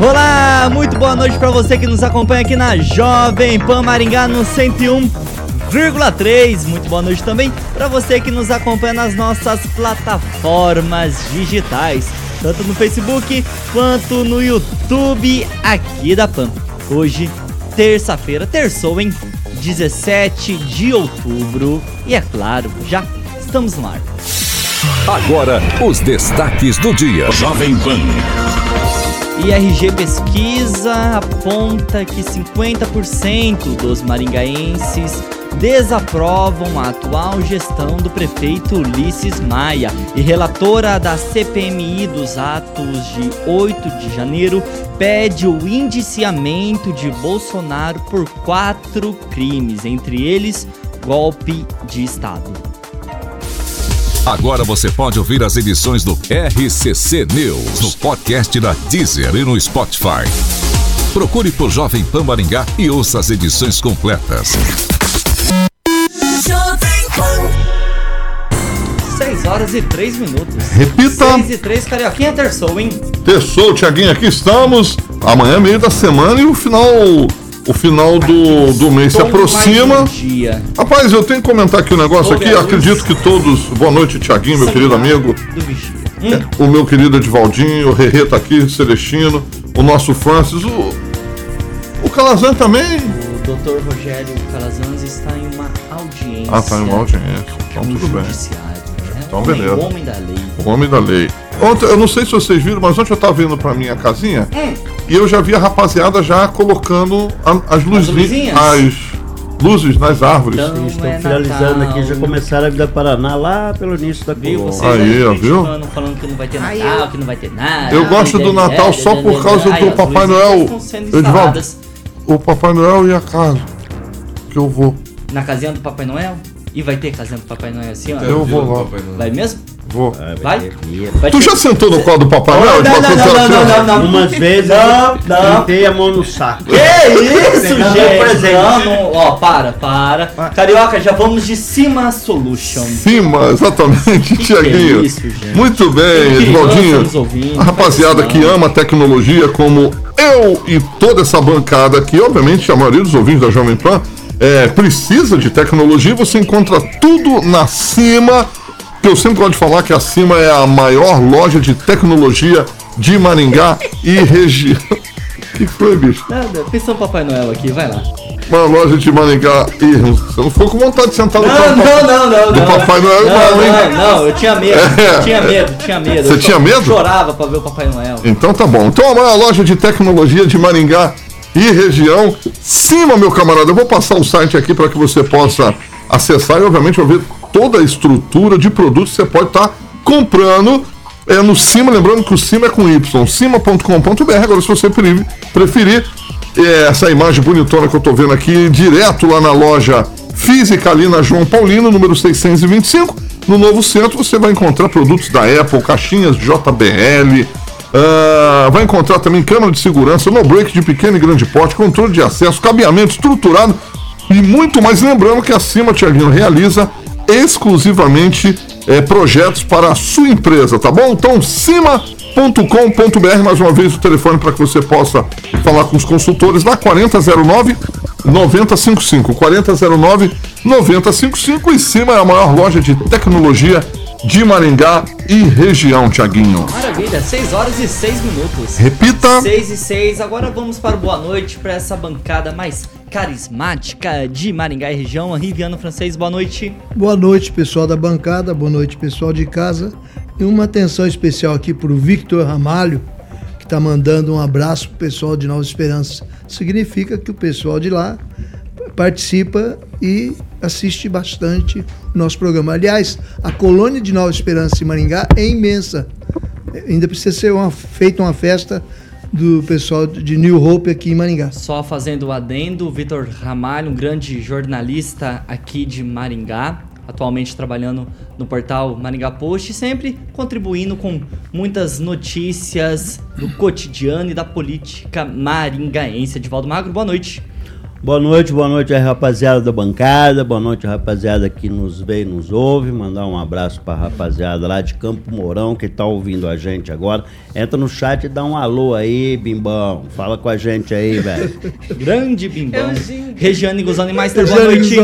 Olá, muito boa noite para você que nos acompanha aqui na Jovem Pan Maringá no 101,3. Muito boa noite também para você que nos acompanha nas nossas plataformas digitais, tanto no Facebook quanto no YouTube aqui da Pan. Hoje, terça-feira, terçou em 17 de outubro e é claro, já estamos no ar. Agora, os destaques do dia. Jovem Pan. IRG Pesquisa aponta que 50% dos maringaenses desaprovam a atual gestão do prefeito Ulisses Maia e relatora da CPMI dos atos de 8 de janeiro pede o indiciamento de Bolsonaro por quatro crimes, entre eles golpe de Estado. Agora você pode ouvir as edições do RCC News no podcast da Deezer e no Spotify. Procure por Jovem Pan Maringá e ouça as edições completas. 6 horas e 3 minutos. Repita. 6 e 3, Carioquinha terçou, hein? Terçou, Tiaguinho, aqui estamos. Amanhã é meio da semana e o final o final do, do mês se aproxima. Rapaz, eu tenho que comentar aqui um negócio aqui. Acredito que todos. Boa noite, Tiaguinho, meu querido amigo. É, o meu querido Edivaldinho, o Rerê tá aqui, Celestino, o nosso Francis, o, o Calazan também. O doutor Rogério Calazans está em uma audiência. Ah, tá em uma audiência. Então tudo bem. Né? Então beleza. O homem da lei. O homem da lei. Ontem, eu não sei se vocês viram, mas ontem eu tava vindo pra minha casinha hum. E eu já vi a rapaziada já colocando a, as luzinhas. As luzes nas árvores. Então, estão é finalizando Natal. aqui, já começaram a vida Paraná lá pelo início da colônia. Aí, ó, viu? Falando que não vai ter Natal, que não vai ter nada. Eu gosto do Natal só por causa do Papai Noel. Edvaldo, o Papai Noel e a casa que eu vou. Na casinha do Papai Noel? E vai ter casinha do Papai Noel assim, ó? Eu vou lá. Vai mesmo? Vou. Vai? vai? Tu já sentou no colo do Papai Noel? Não, não, não, não, não, não, Umas vezes não, não. Tentei a mão no saco. Que isso, gente? Não, não, ó, para, para. Carioca, já vamos de Cima Solution. Cima, exatamente, Tiaguinho. É isso, gente. Muito bem, Edvaldinho. A rapaziada que ama tecnologia como eu e toda essa bancada aqui, obviamente a maioria dos ouvintes da Jovem Pan, é, precisa de tecnologia, você encontra tudo na Cima que eu sempre gosto de falar que a Cima é a maior loja de tecnologia de Maringá e região. que foi, bicho? Nada, pensou Papai Noel aqui, vai lá. Uma loja de Maringá e você não ficou com vontade de sentar no não, não, não, não, do não, Papai Noel, não, não, não, não, eu tinha medo, é. tinha medo, tinha medo. Você tinha medo? chorava pra ver o Papai Noel. Então tá bom. Então a maior loja de tecnologia de Maringá e região. Cima, meu camarada, eu vou passar o site aqui para que você possa acessar e, obviamente, ouvir toda a estrutura de produtos que você pode estar tá comprando é, no Cima. Lembrando que o Cima é com Y, cima.com.br. Agora, se você preferir, é, essa imagem bonitona que eu estou vendo aqui, direto lá na loja física, ali na João Paulino, número 625. No novo centro, você vai encontrar produtos da Apple, caixinhas JBL. Uh, vai encontrar também câmera de segurança, no break de pequeno e grande porte, controle de acesso, cabeamento estruturado e muito mais. Lembrando que a Cima Tiaguinho realiza exclusivamente é, projetos para a sua empresa, tá bom? Então, cima.com.br, mais uma vez o telefone para que você possa falar com os consultores lá, 4009 9055. 4009 9055 e Cima é a maior loja de tecnologia de Maringá e região, Tiaguinho. Maravilha, 6 horas e 6 minutos. Repita. 6 e 6. Agora vamos para o boa noite para essa bancada mais carismática de Maringá e região. Riviano Francês, boa noite. Boa noite, pessoal da bancada, boa noite, pessoal de casa. E uma atenção especial aqui para o Victor Ramalho, que está mandando um abraço para o pessoal de Nova Esperança. Significa que o pessoal de lá participa e assiste bastante o nosso programa. Aliás, a colônia de Nova Esperança em Maringá é imensa. Ainda precisa ser uma, feita uma festa do pessoal de New Hope aqui em Maringá. Só fazendo o adendo, Vitor Ramalho, um grande jornalista aqui de Maringá, atualmente trabalhando no portal Maringá Post, sempre contribuindo com muitas notícias do cotidiano e da política maringaense. Edivaldo Magro, boa noite. Boa noite, boa noite aí, rapaziada da bancada, boa noite, rapaziada que nos vê e nos ouve. Mandar um abraço pra rapaziada lá de Campo Mourão que tá ouvindo a gente agora. Entra no chat e dá um alô aí, Bimbão. Fala com a gente aí, velho. Grande Bimbão. Regiane Guzani Meister, boa noite.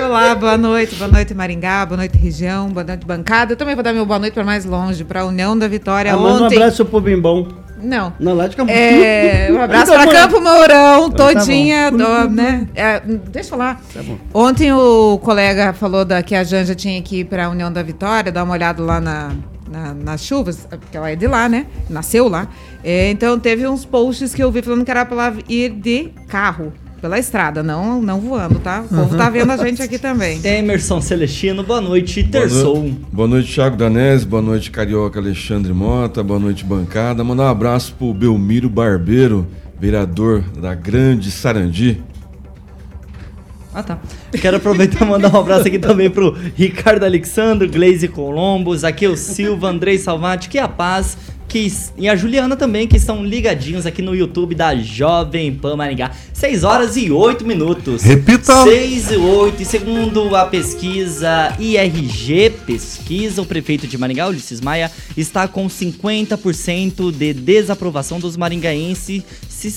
Olá, boa noite, boa noite Maringá, boa noite região, boa noite bancada. Eu também vou dar meu boa noite para mais longe, para a União da Vitória Ah, manda um ontem. abraço pro Bimbão. Não. Não, lá de Campo É, um abraço Tá para. Campo Mourão, Tá todinha, do, né? É, deixa eu falar. Tá. Ontem o colega falou da, que a Janja tinha que ir para a União da Vitória, dar uma olhada lá na, na- nas chuvas, porque ela é de lá, né? Nasceu lá. É, então teve uns posts que eu vi falando que era para ir de carro, pela estrada, não, não voando, tá? O povo tá vendo a gente aqui também. Emerson Celestino, boa noite. Boa Terçou. no- Boa noite, Thiago Danese. Boa noite, Carioca Alexandre Mota. Boa noite, bancada. Mandar um abraço pro Belmiro Barbeiro, vereador da Grande Sarandi. Ah, tá. Quero aproveitar e mandar um abraço aqui também pro Ricardo Alexandre, Glaze Colombo, Zaqueu Silva, Andrei Salvati, que a paz, que, e a Juliana também, que estão ligadinhos aqui no YouTube da Jovem Pan Maringá. 6 horas e 8 minutos. Repita. 6 e 8. E segundo a pesquisa IRG Pesquisa, o prefeito de Maringá, Ulisses Maia, está com 50% de desaprovação dos maringaenses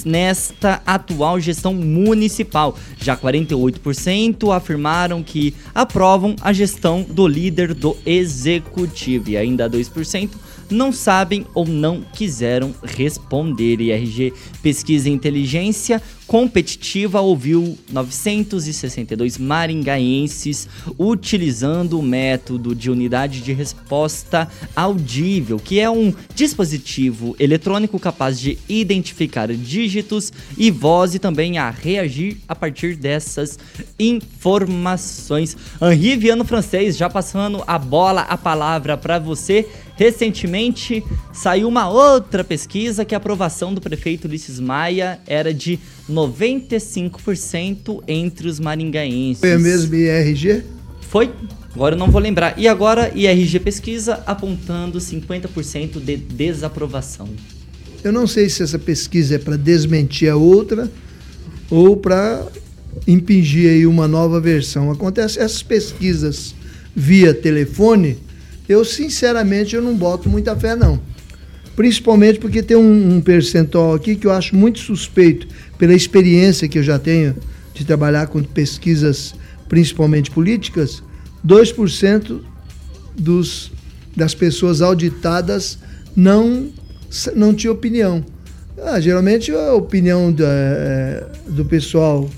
nesta atual gestão municipal. Já 48% afirmaram que aprovam a gestão do líder do executivo e ainda 2% não sabem ou não quiseram responder. IRG Pesquisa e Inteligência Competitiva ouviu 962 maringaenses utilizando o método de unidade de resposta audível, que é um dispositivo eletrônico capaz de identificar dígitos e voz e também a reagir a partir dessas informações. Henri Viano Francês, já passando a bola, a palavra para você. Recentemente saiu uma outra pesquisa que a aprovação do prefeito Ulisses Maia era de 95% entre os maringaenses. Foi a mesma IRG? Foi? Agora eu não vou lembrar. E agora IRG pesquisa apontando 50% de desaprovação. Eu não sei se essa pesquisa é para desmentir a outra ou para impingir aí uma nova versão. Acontece essas pesquisas via telefone, eu sinceramente eu não boto muita fé não. Principalmente porque tem um, um percentual aqui que eu acho muito suspeito pela experiência que eu já tenho de trabalhar com pesquisas principalmente políticas, 2% dos, das pessoas auditadas não, não tinha opinião. Ah, geralmente a opinião da, eh, do pessoal,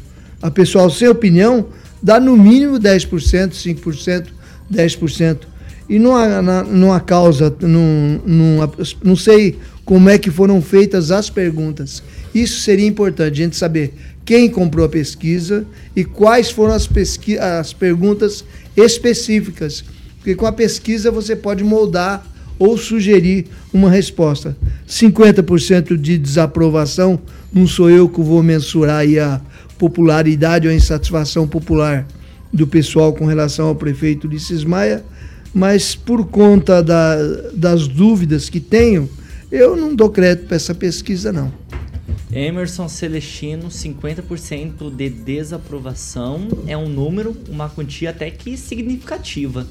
a pessoal sem opinião, dá no mínimo 10%, 5%, 10%. E não há, na- há causa, não, não, não sei como é que foram feitas as perguntas. Isso seria importante, a gente saber quem comprou a pesquisa e quais foram as, pesqui as perguntas específicas. Porque com a pesquisa você pode moldar ou sugerir uma resposta. 50% de desaprovação, não sou eu que vou mensurar a popularidade ou a insatisfação popular do pessoal com relação ao prefeito Ulisses Maia, mas por conta da, das dúvidas que tenho, eu não dou crédito para essa pesquisa, não. Emerson Celestino, 50% de desaprovação é um número, uma quantia até que significativa.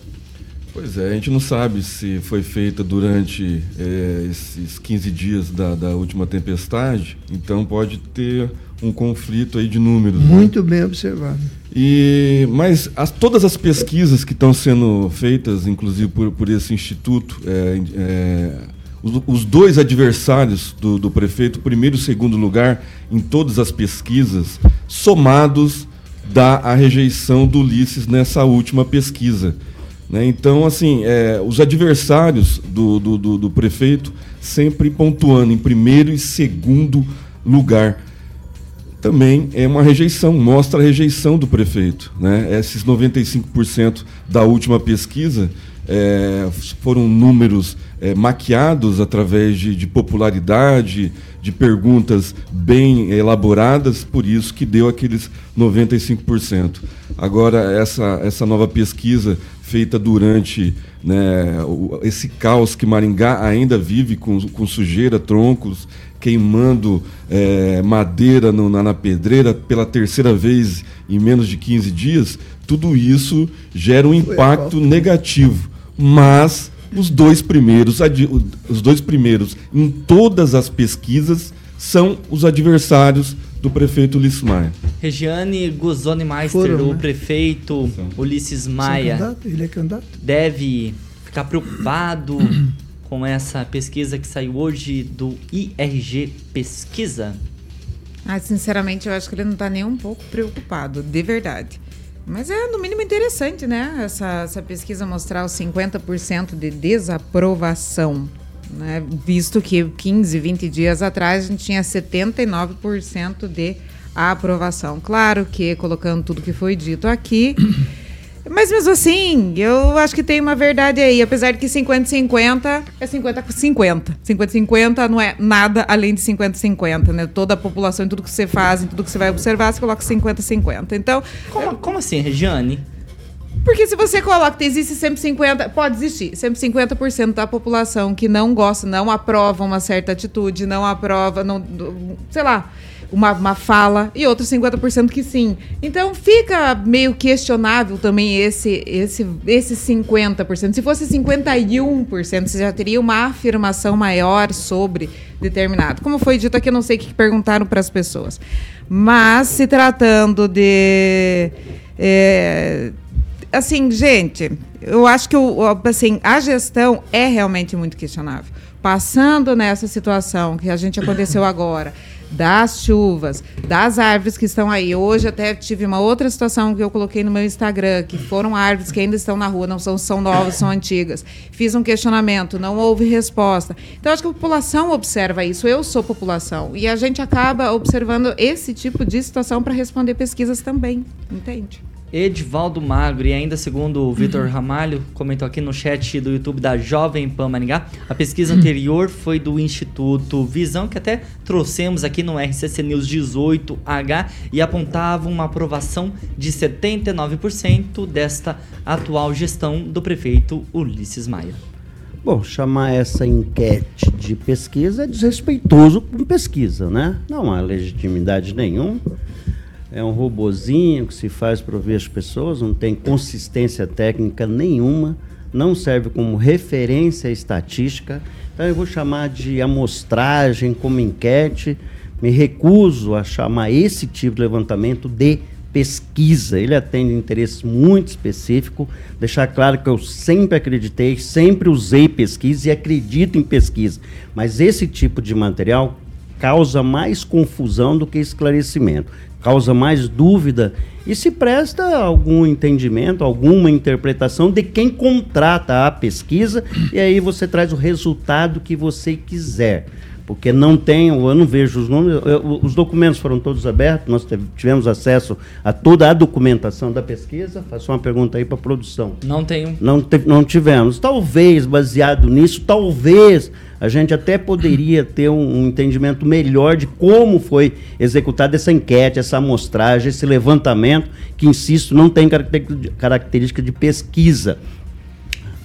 Pois é, a gente não sabe se foi feita durante eh, esses 15 dias da, da última tempestade, então pode ter um conflito aí de números. né? Muito bem observado. E, mas as- todas as pesquisas que estão sendo feitas, inclusive por, por esse instituto, é, é, os, os dois adversários do, do prefeito, primeiro e segundo lugar, em todas as pesquisas, somados, dá a rejeição do Ulisses nessa última pesquisa. né? Então, assim, é, os adversários do, do, do- do prefeito sempre pontuando em primeiro e segundo lugar também é uma rejeição, mostra a rejeição do prefeito. Né? Esses 95% da última pesquisa é, foram números é, maquiados através de, de popularidade, de perguntas bem elaboradas, por isso que deu aqueles 95%. Agora, essa, essa nova pesquisa feita durante né, esse caos que Maringá ainda vive com, com sujeira, troncos, queimando eh, madeira no- na, na pedreira pela terceira vez em menos de 15 dias, tudo isso gera um impacto negativo. Mas os dois primeiros, o- os dois primeiros em todas as pesquisas são os adversários do prefeito Ulisses Maia. Regiane Guzoni Meister, Foram, o né? prefeito Ulisses é Maia, candidato? Ele é candidato? deve ficar preocupado com essa pesquisa que saiu hoje do IRG Pesquisa? Ah, sinceramente, eu acho que ele não está nem um pouco preocupado, de verdade. Mas é, no mínimo, interessante, né? Essa, essa pesquisa mostrar os 50% de desaprovação. Né? Visto que 15, 20 dias atrás a gente tinha 79% de aprovação. Claro que, colocando tudo que foi dito aqui. Mas mesmo assim, eu acho que tem uma verdade aí. Apesar de que 50-50 é 50-50. 50-50 não é nada além de 50-50, né? Toda a população, em tudo que você faz, em tudo que você vai observar, você coloca 50-50. Então, Como, como assim, Regiane? porque se você coloca que existe sempre 50, pode existir, sempre 50% da população que não gosta, não aprova uma certa atitude, não aprova, não, sei lá, uma, uma fala, e outros 50% que sim. Então fica meio questionável também esse, esse, esse 50%. Se fosse 51%, você já teria uma afirmação maior sobre determinado. Como foi dito aqui, eu não sei o que perguntaram para as pessoas. Mas se tratando de. é, assim, gente, eu acho que o, assim, a gestão é realmente muito questionável. Passando nessa situação que a gente aconteceu agora, das chuvas, das árvores que estão aí. Hoje até tive uma outra situação que eu coloquei no meu Instagram, que foram árvores que ainda estão na rua, não são, são novas, são antigas. Fiz um questionamento, não houve resposta. Então, acho que a população observa isso. Eu sou população. E a gente acaba observando esse tipo de situação para responder pesquisas também. Entende? Edivaldo Magro, e ainda segundo o Vitor Ramalho, comentou aqui no chat do YouTube da Jovem Pan Maringá, a pesquisa anterior foi do Instituto Visão, que até trouxemos aqui no RCC News 18H, e apontava uma aprovação de 79% desta atual gestão do prefeito Ulisses Maia. Bom, chamar essa enquete de pesquisa é desrespeitoso com pesquisa, né? Não há legitimidade nenhuma. É um robozinho que se faz para ouvir as pessoas, não tem consistência técnica nenhuma, não serve como referência estatística. Então eu vou chamar de amostragem como enquete. Me recuso a chamar esse tipo de levantamento de pesquisa. Ele atende interesses muito específicos. Deixar claro que eu sempre acreditei, sempre usei pesquisa e acredito em pesquisa. Mas esse tipo de material causa mais confusão do que esclarecimento, causa mais dúvida e se presta algum entendimento, alguma interpretação de quem contrata a pesquisa e aí você traz o resultado que você quiser. Porque não tem, eu não vejo os números, eu- os documentos foram todos abertos, nós tivemos acesso a toda a documentação da pesquisa. Faço uma pergunta aí para a produção. Não tenho. Não, te- não tivemos. Talvez, baseado nisso, talvez a gente até poderia ter um, um entendimento melhor de como foi executada essa enquete, essa amostragem, esse levantamento, que, insisto, não tem caracter- característica de pesquisa.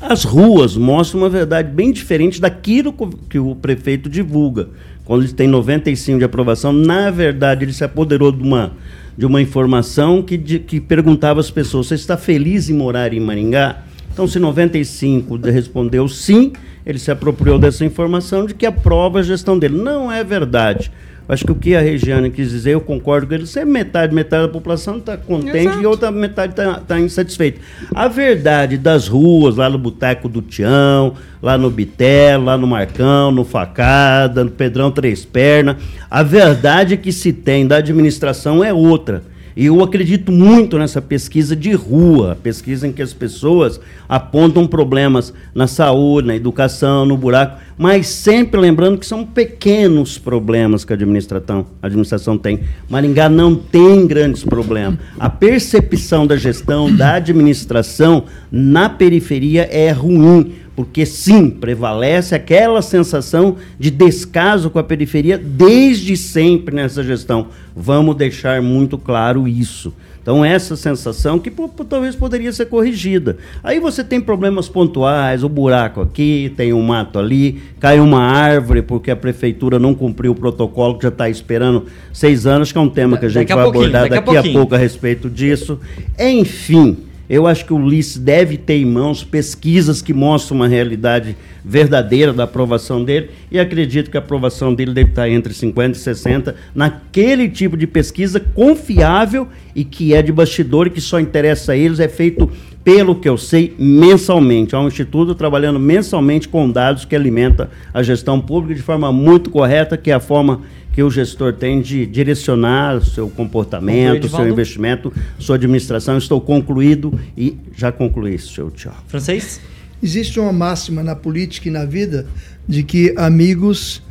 As ruas mostram uma verdade bem diferente daquilo que o prefeito divulga. Quando ele tem 95 de aprovação, na verdade, ele se apoderou de uma, de uma informação que, de- que perguntava às pessoas: você está feliz em morar em Maringá? Então, se 95 de- respondeu sim, ele se apropriou dessa informação de que aprova a gestão dele. Não é verdade. Acho que o que a Regiane quis dizer, eu concordo com ele, sempre metade, metade da população está contente Exato. e outra metade está insatisfeita. A verdade das ruas, lá no Boteco do Tião, lá no Bitelo, lá no Marcão, no Facada, no Pedrão Três Pernas, a verdade que se tem da administração é outra. Eu acredito muito nessa pesquisa de rua, pesquisa em que as pessoas apontam problemas na saúde, na educação, no buraco, mas sempre lembrando que são pequenos problemas que a administração, a administração tem. Maringá não tem grandes problemas. A percepção da gestão, da administração na periferia é ruim. Porque sim, prevalece aquela sensação de descaso com a periferia desde sempre nessa gestão. Vamos deixar muito claro isso. Então, essa sensação que pô, talvez poderia ser corrigida. Aí você tem problemas pontuais, o buraco aqui, tem um mato ali, cai uma árvore porque a prefeitura não cumpriu o protocolo que já está esperando seis anos, que é um tema que a gente Daqui a vai abordar daqui a daqui a pouquinho. pouco a respeito disso. Enfim, eu acho que o Ulisses deve ter em mãos pesquisas que mostram uma realidade verdadeira da aprovação dele e acredito que a aprovação dele deve estar entre 50 e 60 naquele tipo de pesquisa confiável e que é de bastidor e que só interessa a eles, é feito pelo que eu sei, mensalmente. Há um instituto trabalhando mensalmente com dados que alimenta a gestão pública de forma muito correta, que é a forma que o gestor tem de direcionar o seu comportamento, o seu investimento, sua administração. Estou concluído e já concluí, seu tchau. Francês? Existe uma máxima na política e na vida de que amigos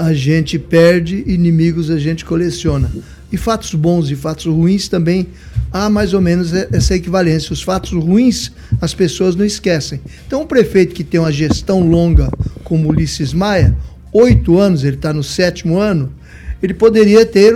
a gente perde, inimigos a gente coleciona. E fatos bons e fatos ruins também há mais ou menos essa equivalência. Os fatos ruins as pessoas não esquecem. Então, um prefeito que tem uma gestão longa, como Ulisses Maia, oito anos, ele está no sétimo ano, ele poderia ter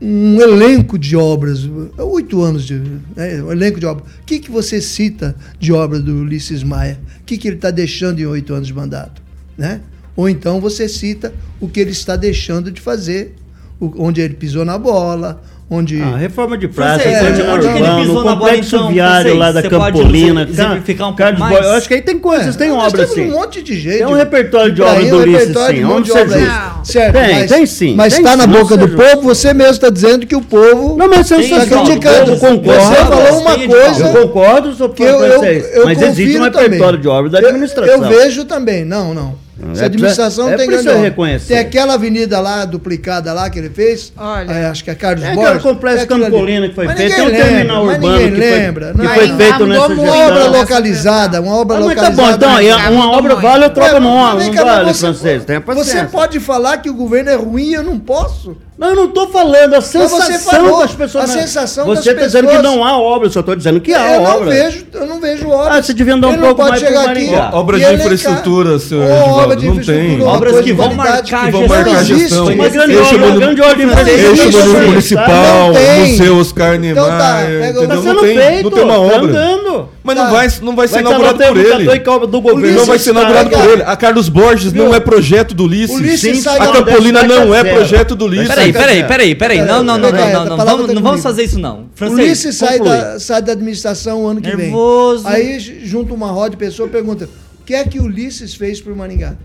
um elenco de obras, oito anos de né, um elenco de obras. O que, que você cita de obra do Ulisses Maia? O que, que ele está deixando em oito anos de mandato? Né? Ou então você cita o que ele está deixando de fazer, o- onde ele pisou na bola, onde. Ah, reforma de praça, Francês, onde- Câmara onde ele pisou o na bola, complexo então, viário lá da Você Campolina. exemplificar um pouco Carlos mais? Boy- Eu acho que aí tem coisas, tem Nós obras temos sim. um monte de gente. Tem um repertório de obras do Ulisses, sim, de monte vamos de ser obras aí. justos. Certo, Tem, mas, tem sim, Mas tem está na boca do povo, você mesmo está dizendo que o povo. Não, mas você está criticando. Eu você concordo. falou uma coisa- Eu concordo, sou que eu, eu, eu Mas existe um repertório também. de obras da Eu- administração. Eu, vejo também, não, não. Essa é administração é tem grande você obra. reconhecer. Tem aquela avenida lá, duplicada lá, que ele fez. Olha. é, acho que é Carlos É Borges. aquele complexo é. Campolina que foi Mas feito, tem um terminal lembra, mas urbano ninguém que foi- lembra. que foi é? Maringá feito nessa Uma gestão. obra localizada, uma obra Ah, mas tá localizada. bom, então, a- uma obra vale, outra obra não, Mas vem não vale, você- francês. Tenha paciência. Você pode falar que o governo é ruim eu não posso? Não, eu não estou falando, a você sensação falou, das pessoas. a sensação Você está dizendo que não há obra, eu só estou dizendo que há eu não obra. vejo, eu não vejo obras. Ah, você devia andar um não pouco pode mais aqui Maringá. Obras e de infraestrutura, senhor obra de não infraestrutura, tem. Obras que vão marcar que vão marcar gestão. Uma grande obra, uma grande obra de Não Não municipal. Museu Oscar Niemeyer, Então tá? Tá Não sendo tem, feito, não tem uma tá obra. andando. Mas não vai, não vai ser Vai inaugurado por ele. do governo. Não vai ser inaugurado por ele. A Carlos Borges não é projeto do Ulisses. Ulisses Sim, a Campolina não é zero. projeto do Ulisses. Peraí, peraí, peraí, peraí. Não, não, não, não, não, não. palavra Vamos, não vamos fazer isso, não. Francês, Ulisses sai da, sai da administração o ano que Nervoso. vem. Aí junta uma roda de pessoas e pergunta: o que é que Ulisses fez pro Maringá?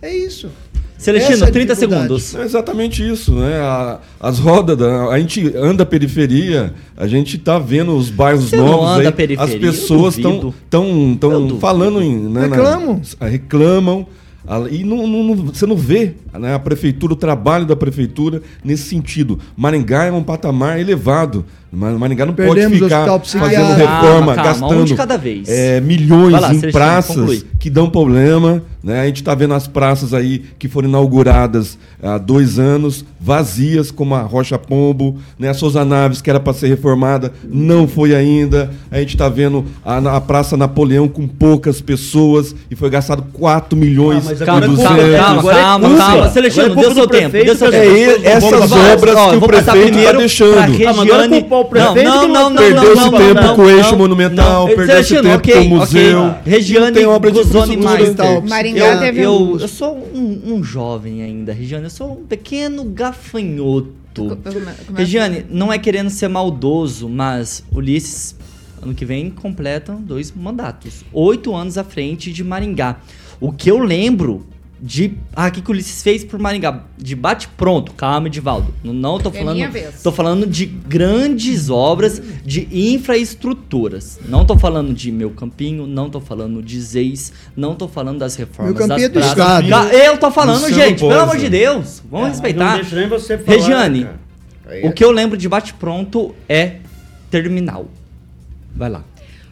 É isso. Celestino, é a 30 dificuldade. segundos. É exatamente isso, né? A- as rodas, da, a gente anda a periferia, a gente tá vendo os bairros Você não novos anda aí, as pessoas estão tão, tão falando em, né, na- Reclamam. reclamam a- e não, não- não- você não vê né, a prefeitura, o trabalho da prefeitura nesse sentido. Maringá é um patamar elevado. Ma- Maringá não Perdemos pode o ficar fazendo reforma, Calma, calma, gastando de cada vez. é, milhões lá, em Celestino, praças conclui. que dão problema. Né? A gente está vendo as praças aí que foram inauguradas há dois anos, vazias, como a Rocha Pombo, né? a Souza Naves, que era para ser reformada, não foi ainda. A gente está vendo a, a Praça Napoleão com poucas pessoas e foi gastado 4 milhões Ah, mas Calma, é 200. calma, culpa- calma, agora é calma, calma. Celestino, é deu seu tempo. Deu seu tempo. é essas obras que o prefeito tá primeiro deixando. mas agora Prefeito não, não, não não, Perdeu não, esse não, tempo não, com o eixo não, monumental, não. perdeu esse Celestino, tempo com o museu. Regiane Não tem obra de infraestrutura. Maringá eu, teve eu, um- eu sou um, um jovem ainda, Regiane. Eu sou um pequeno gafanhoto. Come- começa- Regiane, não é querendo ser maldoso, mas Ulisses, ano que vem, completam dois mandatos. Oito anos à frente de Maringá. O que eu lembro de. Ah, o que, que o Ulisses fez por Maringá? De bate-pronto. Calma, Edivaldo. Não, não tô É falando. minha vez. Tô falando de grandes obras de infraestruturas. Não tô falando de meu campinho, não tô falando de ZEIS, não tô falando das reformas Meu campinho das é do praças. Estado. Eu tô falando, Você gente, não pelo amor de Deus. Vamos É, Não respeitar. deixa nem você falar, Regiane, o é- que eu lembro de bate-pronto é terminal. Vai lá.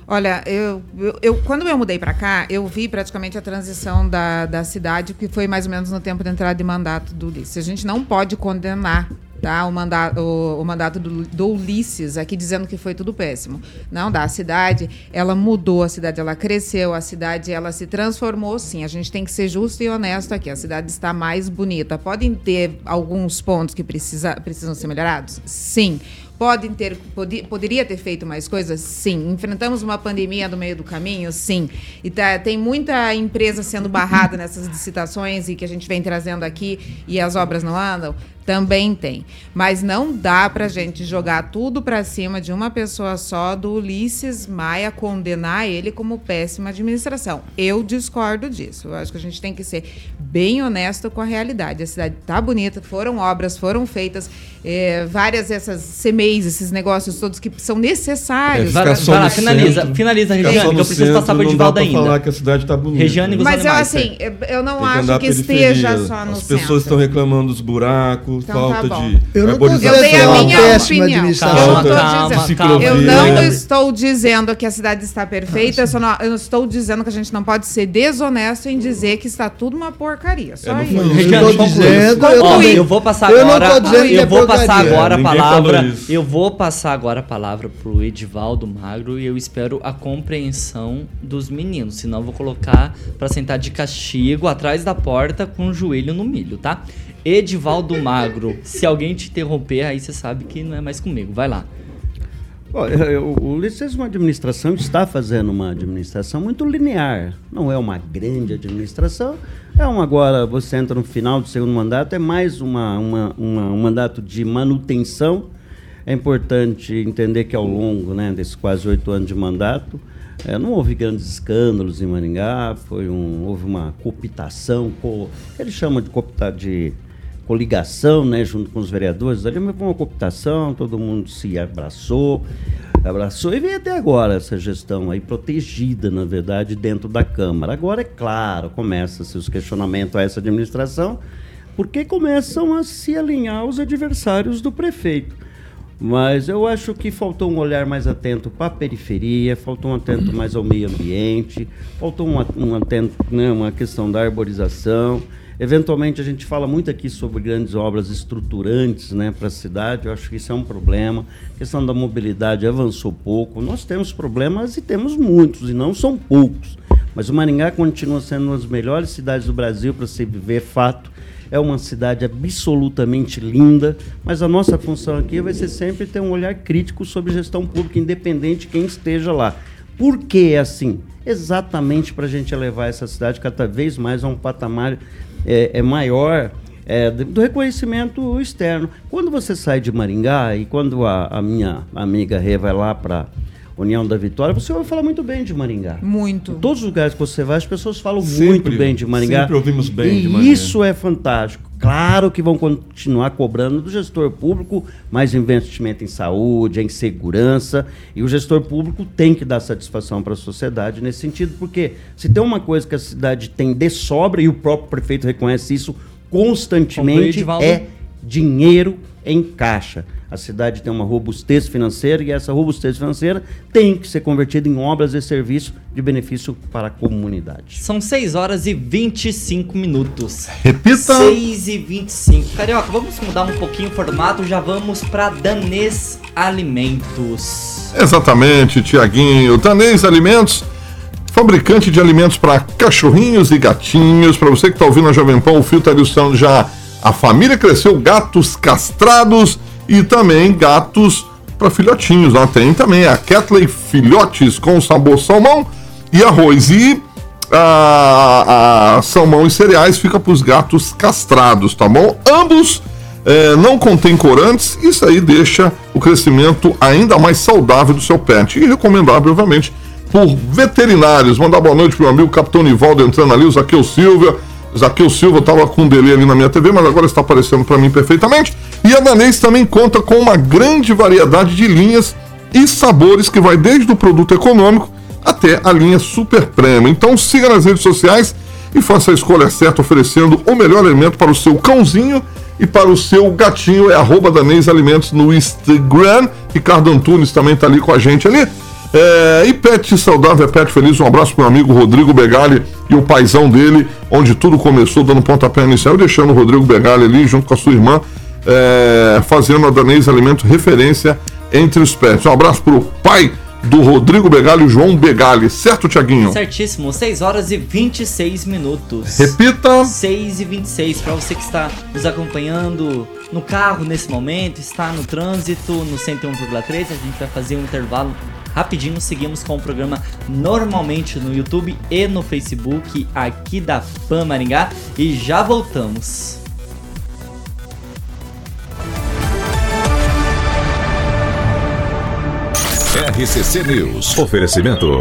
Olha, eu, eu, eu- quando eu mudei para cá, eu vi praticamente a transição da, da cidade, que foi mais ou menos no tempo de entrada de mandato do Ulisses. A gente não pode condenar tá, o, manda o, o mandato do, do Ulisses aqui dizendo que foi tudo péssimo. Não dá. A cidade, ela mudou, a cidade ela cresceu, a cidade ela se transformou sim. A gente tem que ser justo e honesto aqui. A cidade está mais bonita. Podem ter alguns pontos que precisa, precisam ser melhorados? Sim. Podem ter, podi- poderia ter feito mais coisas? Sim. Enfrentamos uma pandemia no meio do caminho? Sim. E tá- tem muita empresa sendo barrada nessas licitações e que a gente vem trazendo aqui e as obras não andam? Também tem. Mas não dá pra gente jogar tudo pra cima de uma pessoa só, do Ulisses Maia, condenar ele como péssima administração. Eu discordo disso. Eu acho que a gente tem que ser bem honesto com a realidade. A cidade tá bonita, foram obras, foram feitas, eh, várias essas CMEs, esses negócios todos que são necessários. É, só vai lá, finaliza, centro. finaliza, Regiane, que eu preciso centro, passar Edivaldo pra ainda. falar que a cidade tá bonita. Regiane, você Mas eu, animais, assim, eu- não acho que esteja só no As centro. pessoas estão reclamando dos buracos, Então tá falta bom. de Eu não tô arborização. Eu tenho a Uma minha péssima opinião. administração. Eu não, dizendo, eu não estou dizendo que a cidade está perfeita, eu, só não, eu estou dizendo que a gente não pode ser desonesto em dizer que está tudo uma porcaria. Só É, não isso. Não, eu dizendo, eu eu vou passar Eu não agora. tô dizendo que eu é vou passar porcaria. agora a palavra. Eu vou passar agora a palavra pro Edivaldo Magro e eu espero a compreensão dos meninos. Senão eu vou colocar pra sentar de castigo atrás da porta com o joelho no milho, tá? Edivaldo Magro, se alguém te interromper, aí você sabe que não é mais comigo. Vai lá. Eu- O Ulisses, uma administração, está fazendo uma administração muito linear. Não é uma grande administração. É um agora, você entra no final do segundo mandato, é mais uma, uma- uma- um mandato de manutenção. É importante entender que ao longo né, desses quase oito anos de mandato, eh, não houve grandes escândalos em Maringá, foi um, houve uma cooptação, co, eles chamam de cooptar de coligação, né, junto com os vereadores ali, foi uma cooptação, todo mundo se abraçou, abraçou e vem até agora essa gestão aí protegida, na verdade, dentro da Câmara. Agora, é claro, começa-se os questionamentos a essa administração, porque começam a se alinhar os adversários do prefeito. Mas eu acho que faltou um olhar mais atento para a periferia, faltou um atento mais ao meio ambiente, faltou um atento, né, uma questão da arborização. Eventualmente a gente fala muito aqui sobre grandes obras estruturantes né, para a cidade, eu acho que isso é um problema. A questão da mobilidade avançou pouco. Nós temos problemas e temos muitos, e não são poucos. Mas o Maringá continua sendo uma das melhores cidades do Brasil para se viver fato. É uma cidade absolutamente linda, mas a nossa função aqui vai ser sempre ter um olhar crítico sobre gestão pública, independente de quem esteja lá. Por que é assim? Exatamente para a gente elevar essa cidade cada vez mais a um patamar é, é maior é, do reconhecimento externo. Quando você sai de Maringá e quando a, a minha amiga Rê vai lá para União da Vitória, você vai falar muito bem de Maringá. Muito. Em todos os lugares que você vai, as pessoas falam Sempre, muito bem de Maringá. sempre ouvimos bem e de Maringá. isso é fantástico. Claro que vão continuar cobrando do gestor público mais investimento em saúde, em segurança, e o gestor público tem que dar satisfação para a sociedade nesse sentido, porque se tem uma coisa que a cidade tem de sobra, e o próprio prefeito reconhece isso constantemente, é dinheiro em caixa. A cidade tem uma robustez financeira e essa robustez financeira tem que ser convertida em obras e serviços de benefício para a comunidade. São 6 horas e 25 minutos. Repita. 6 e 25. Carioca, vamos mudar um pouquinho o formato, já vamos para Danês Alimentos. Exatamente, Tiaguinho. Danês Alimentos, fabricante de alimentos para cachorrinhos e gatinhos. Para você que está ouvindo a Jovem Pan, o fio está ilustrando já a família cresceu, gatos castrados e também gatos para filhotinhos. Lá tem também a Catley Filhotes com sabor salmão e arroz. E a, a salmão e cereais fica para os gatos castrados, tá bom? Ambos é, não contém corantes, isso aí deixa o crescimento ainda mais saudável do seu pet. E recomendável, obviamente, por veterinários. Mandar boa noite pro meu amigo Capitão Nivaldo entrando ali, o Zaqueu Silva. Zaqueu Silva estava com um delay ali na minha TV, mas agora está aparecendo para mim perfeitamente. E a Danês também conta com uma grande variedade de linhas e sabores que vai desde o produto econômico até a linha super premium. Então siga nas redes sociais e faça a escolha certa oferecendo o melhor alimento para o seu cãozinho e para o seu gatinho. É arroba Danês Alimentos no Instagram. Ricardo Antunes também está ali com a gente ali. É, e Pet Saudável é Pet Feliz, um abraço para o meu amigo Rodrigo Begali e o paizão dele, onde tudo começou dando pontapé inicial, deixando o Rodrigo Begali ali junto com a sua irmã, é, fazendo a Danês Alimentos referência entre os pets. Um abraço para o pai do Rodrigo Begali, o João Begali, certo, Tiaguinho? Certíssimo, 6 horas e 26 minutos. Repita. 6 e 26, para você que está nos acompanhando no carro nesse momento, está no trânsito, no 101,3, a gente vai fazer um intervalo rapidinho, seguimos com o programa normalmente no YouTube e no Facebook aqui da Pan Maringá e já voltamos. RCC News. Oferecimento.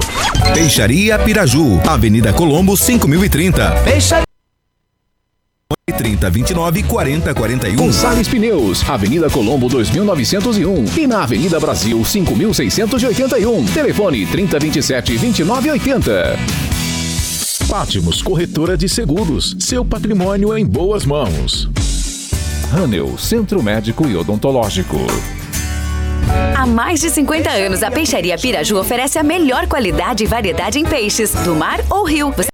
Peixaria Piraju, Avenida Colombo 5030. Peixaria 30 29 40 41. Gonçalves Pneus, Avenida Colombo 2901 e na Avenida Brasil 5681. Telefone 3027 2980. Pátimos Corretora de Seguros, seu patrimônio em boas mãos. Hanel, Centro Médico e Odontológico. Há mais de 50 anos, a Peixaria Piraju oferece a melhor qualidade e variedade em peixes, do mar ou rio. Você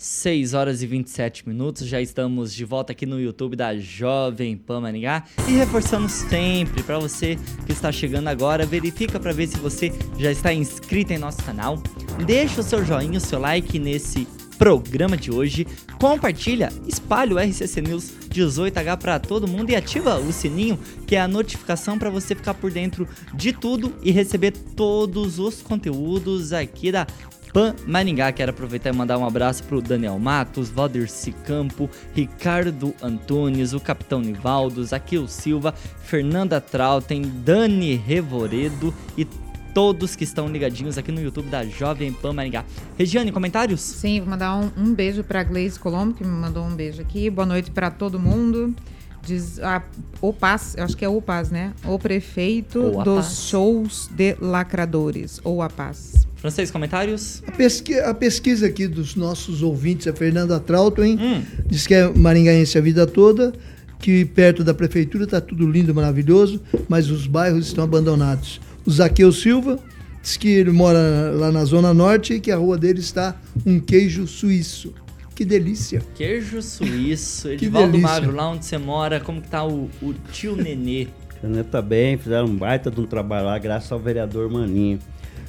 6 horas e 27 minutos, já estamos de volta aqui no YouTube da Jovem Pan Maringá. E reforçamos sempre para você que está chegando agora, verifica para ver se você já está inscrito em nosso canal, deixa o seu joinha, o seu like nesse programa de hoje, compartilha, espalha o RCC News 18H para todo mundo e ativa o sininho, que é a notificação para você ficar por dentro de tudo e receber todos os conteúdos aqui da Pan Maringá. Quero aproveitar e mandar um abraço pro Daniel Matos, Valderci Campo, Ricardo Antunes, o Capitão Nivaldo, Zaquil Silva, Fernanda Trautem, Dani Revoredo e todos que estão ligadinhos aqui no YouTube da Jovem Pan Maringá. Regiane, comentários? Sim, vou mandar um, um beijo para Gleise Colombo, que me mandou um beijo aqui. Boa noite para todo mundo. Diz a, o Paz, eu acho que é o Paz, né? O prefeito a dos Paz. shows de lacradores. Ou a Paz. Francês, comentários? A, pesqui- a pesquisa aqui dos nossos ouvintes, a Fernanda Trauto, hein? Hum. Diz que é maringaense a vida toda, que perto da prefeitura está tudo lindo, maravilhoso, mas os bairros estão abandonados. O Zaqueu Silva diz que ele mora lá na Zona Norte e que a rua dele está um queijo suíço. Que delícia! Queijo suíço, Edivaldo delícia. Magro, lá onde você mora, como que tá o, o tio Nenê? Janete tá bem, fizeram um baita de um trabalho lá, graças ao vereador Maninho.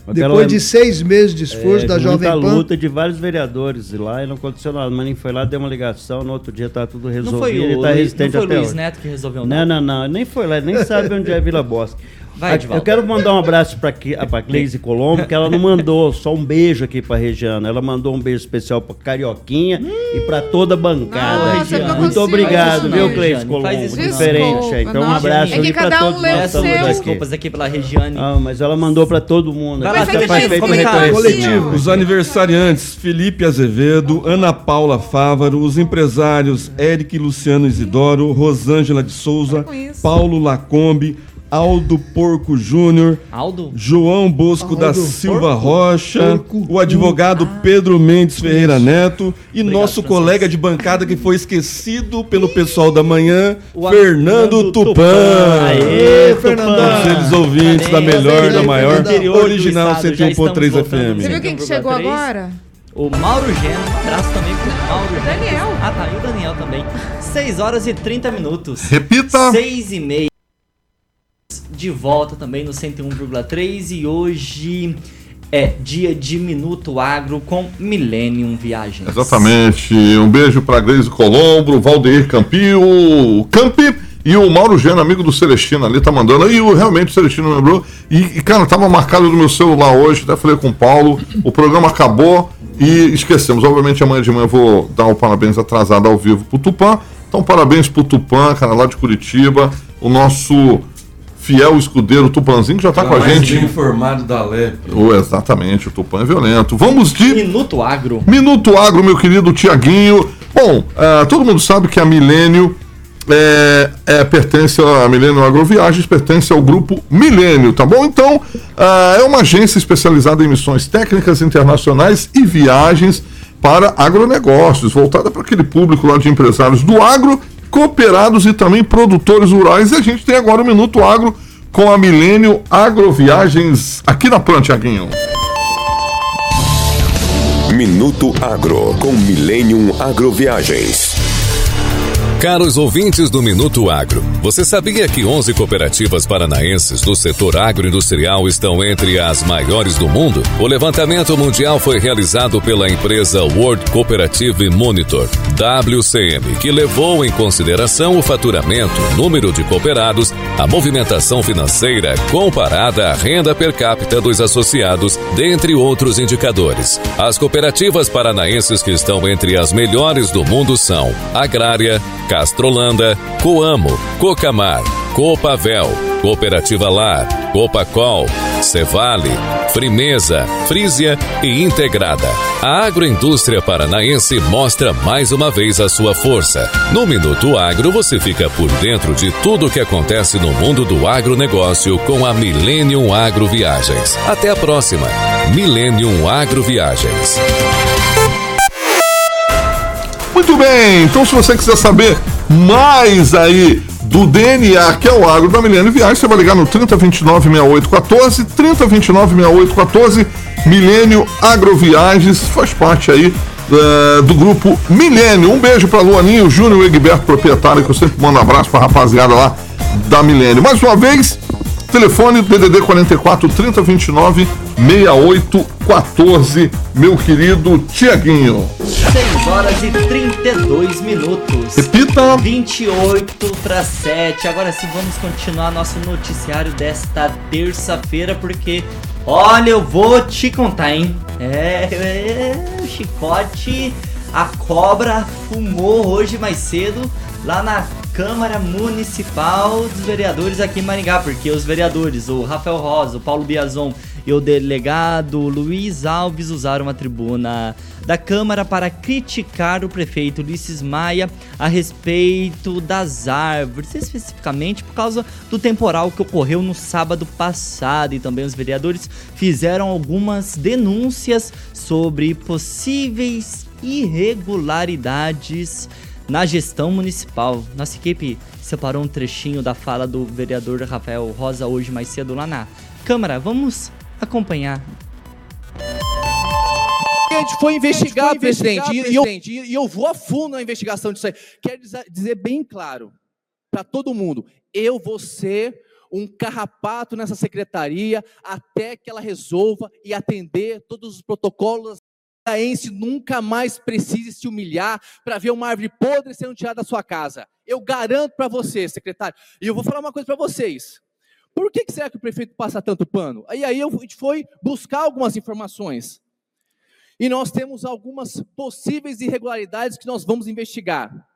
Depois de seis meses de esforço É, da de Jovem muita Pan, luta de vários vereadores e lá e não aconteceu nada. Mas nem foi lá, deu uma ligação, no outro dia tá tudo Não resolvido foi o, e tá resistente não foi o até Luiz hoje. Neto que resolveu, Não, não, não, nem foi lá, nem sabe onde é Vila Bosque. Vai, Edivaldo. Eu quero mandar um abraço para a Cleise Colombo, que ela não mandou só um beijo aqui para Regiana, ela mandou um beijo especial para Carioquinha e para toda a bancada. Nossa, Muito consigo. obrigado, viu, Cleise Colombo? faz isso. Diferente, Desculpa, então um abraço É para cada um todos o nós. Estamos aqui. desculpas aqui pela Regiane. Ah, mas ela mandou para todo mundo. Vai lá, faz feito reconhecimento. Coletivo. Os aniversariantes Felipe Azevedo, Ana Paula Fávaro, os empresários Eric Luciano Isidoro, Rosângela de Souza, isso. Paulo Lacombe, Aldo Porco Júnior, Aldo? João Bosco da Aldo Silva Porco? Rocha, Porco. o advogado Pedro Mendes Ferreira Neto e Obrigado, nosso Francisco. colega de bancada que foi esquecido pelo pessoal da manhã, O Fernando Fernando Tupan. Tupan. Aê, Fernandão. Todos eles ouvintes da Parabéns. melhor, da maior, original estado, já 101.3 estamos voltando. Você FM. viu quem que chegou 101,3? agora? O Mauro Geno, um abraço também pro Mauro o Geno. Daniel. Ah, tá, e o Daniel também. 6 horas e 30 minutos. Repita. 6 e meia. De volta também no 101,3 e hoje é dia de Minuto Agro com Millennium Viagens. Exatamente. Um beijo para Gleise Colombo, Valdeir Campio, Campi e o Mauro Geno, amigo do Celestino ali, tá mandando. E o, realmente o Celestino lembrou. E, e, cara, tava marcado no meu celular hoje, até falei com o Paulo. O programa acabou e esquecemos. Obviamente amanhã de manhã eu vou dar o parabéns atrasado ao vivo pro Tupã. Então, parabéns pro Tupã, cara, lá de Curitiba. O nosso fiel escudeiro Tupanzinho que já tá com a Mais gente. bem informado da lepra. Oh, exatamente, o Tupã é violento. Vamos de Minuto Agro. Minuto Agro, meu querido Tiaguinho. Bom, ah, todo mundo sabe que a Milênio é, é, pertence a Milênio Agroviagens, pertence ao grupo Milênio, tá bom? Então, ah, é uma agência especializada em missões técnicas internacionais e viagens para agronegócios, voltada para aquele público lá de empresários do agro, cooperados e também produtores rurais. E a gente tem agora o Minuto Agro com a Milênio Agroviagens aqui na Pan, Tiaguinho. Minuto Agro com Millennium Agroviagens. Caros ouvintes do Minuto Agro, você sabia que 11 cooperativas paranaenses do setor agroindustrial estão entre as maiores do mundo? O levantamento mundial foi realizado pela empresa World Cooperative Monitor, WCM, que levou em consideração o faturamento, número de cooperados, a movimentação financeira comparada à renda per capita dos associados, dentre outros indicadores. As cooperativas paranaenses que estão entre as melhores do mundo são Agrária, Castrolanda, Coamo, Cocamar, Copavel, Cooperativa Lar, Copacol, Cevale, Frimeza, Frisia e Integrada. A agroindústria paranaense mostra mais uma vez a sua força. No Minuto Agro você fica por dentro de tudo o que acontece no mundo do agronegócio com a Millennium Agro Viagens. Até a próxima. Millennium Agro Viagens. Muito bem, então se você quiser saber mais aí do DNA, que é o agro da Milênio Viagem, você vai ligar no 3029 6814, 3029 6814, Milênio Agroviagens, faz parte aí eh, do grupo Milênio. Um beijo pra Luaninho, Júnior Egberto, proprietário, que eu sempre mando um abraço pra rapaziada lá da Milênio. Mais uma vez, telefone DDD 44 3029 6814, meu querido Tiaguinho. 6 horas e 32 minutos. Repita. 28 para 7. Agora sim, vamos continuar nosso noticiário desta terça-feira, porque olha, eu vou te contar, hein? É, é, o chicote, a cobra fumou hoje mais cedo lá na Câmara Municipal dos Vereadores aqui em Maringá, porque os vereadores, o Rafael Rosa, o Paulo Biazon e o delegado Luiz Alves usaram a tribuna da Câmara para criticar o prefeito Ulisses Maia a respeito das árvores, especificamente por causa do temporal que ocorreu no sábado passado. E também os vereadores fizeram algumas denúncias sobre possíveis irregularidades na gestão municipal. Nossa equipe separou um trechinho da fala do vereador Rafael Rosa hoje mais cedo lá na Câmara. Vamos acompanhar. A gente foi investigar, presidente, e, eu, e eu vou a fundo na investigação disso aí. Quero dizer, dizer bem claro para todo mundo: eu vou ser um carrapato nessa secretaria até que ela resolva e atender todos os protocolos paraense nunca mais precise se humilhar para ver uma árvore podre sendo tirada da sua casa. Eu garanto para você, secretário. E eu vou falar uma coisa para vocês. Por que, que será que o prefeito passa tanto pano? E aí a gente foi buscar algumas informações. E nós temos algumas possíveis irregularidades que nós vamos investigar.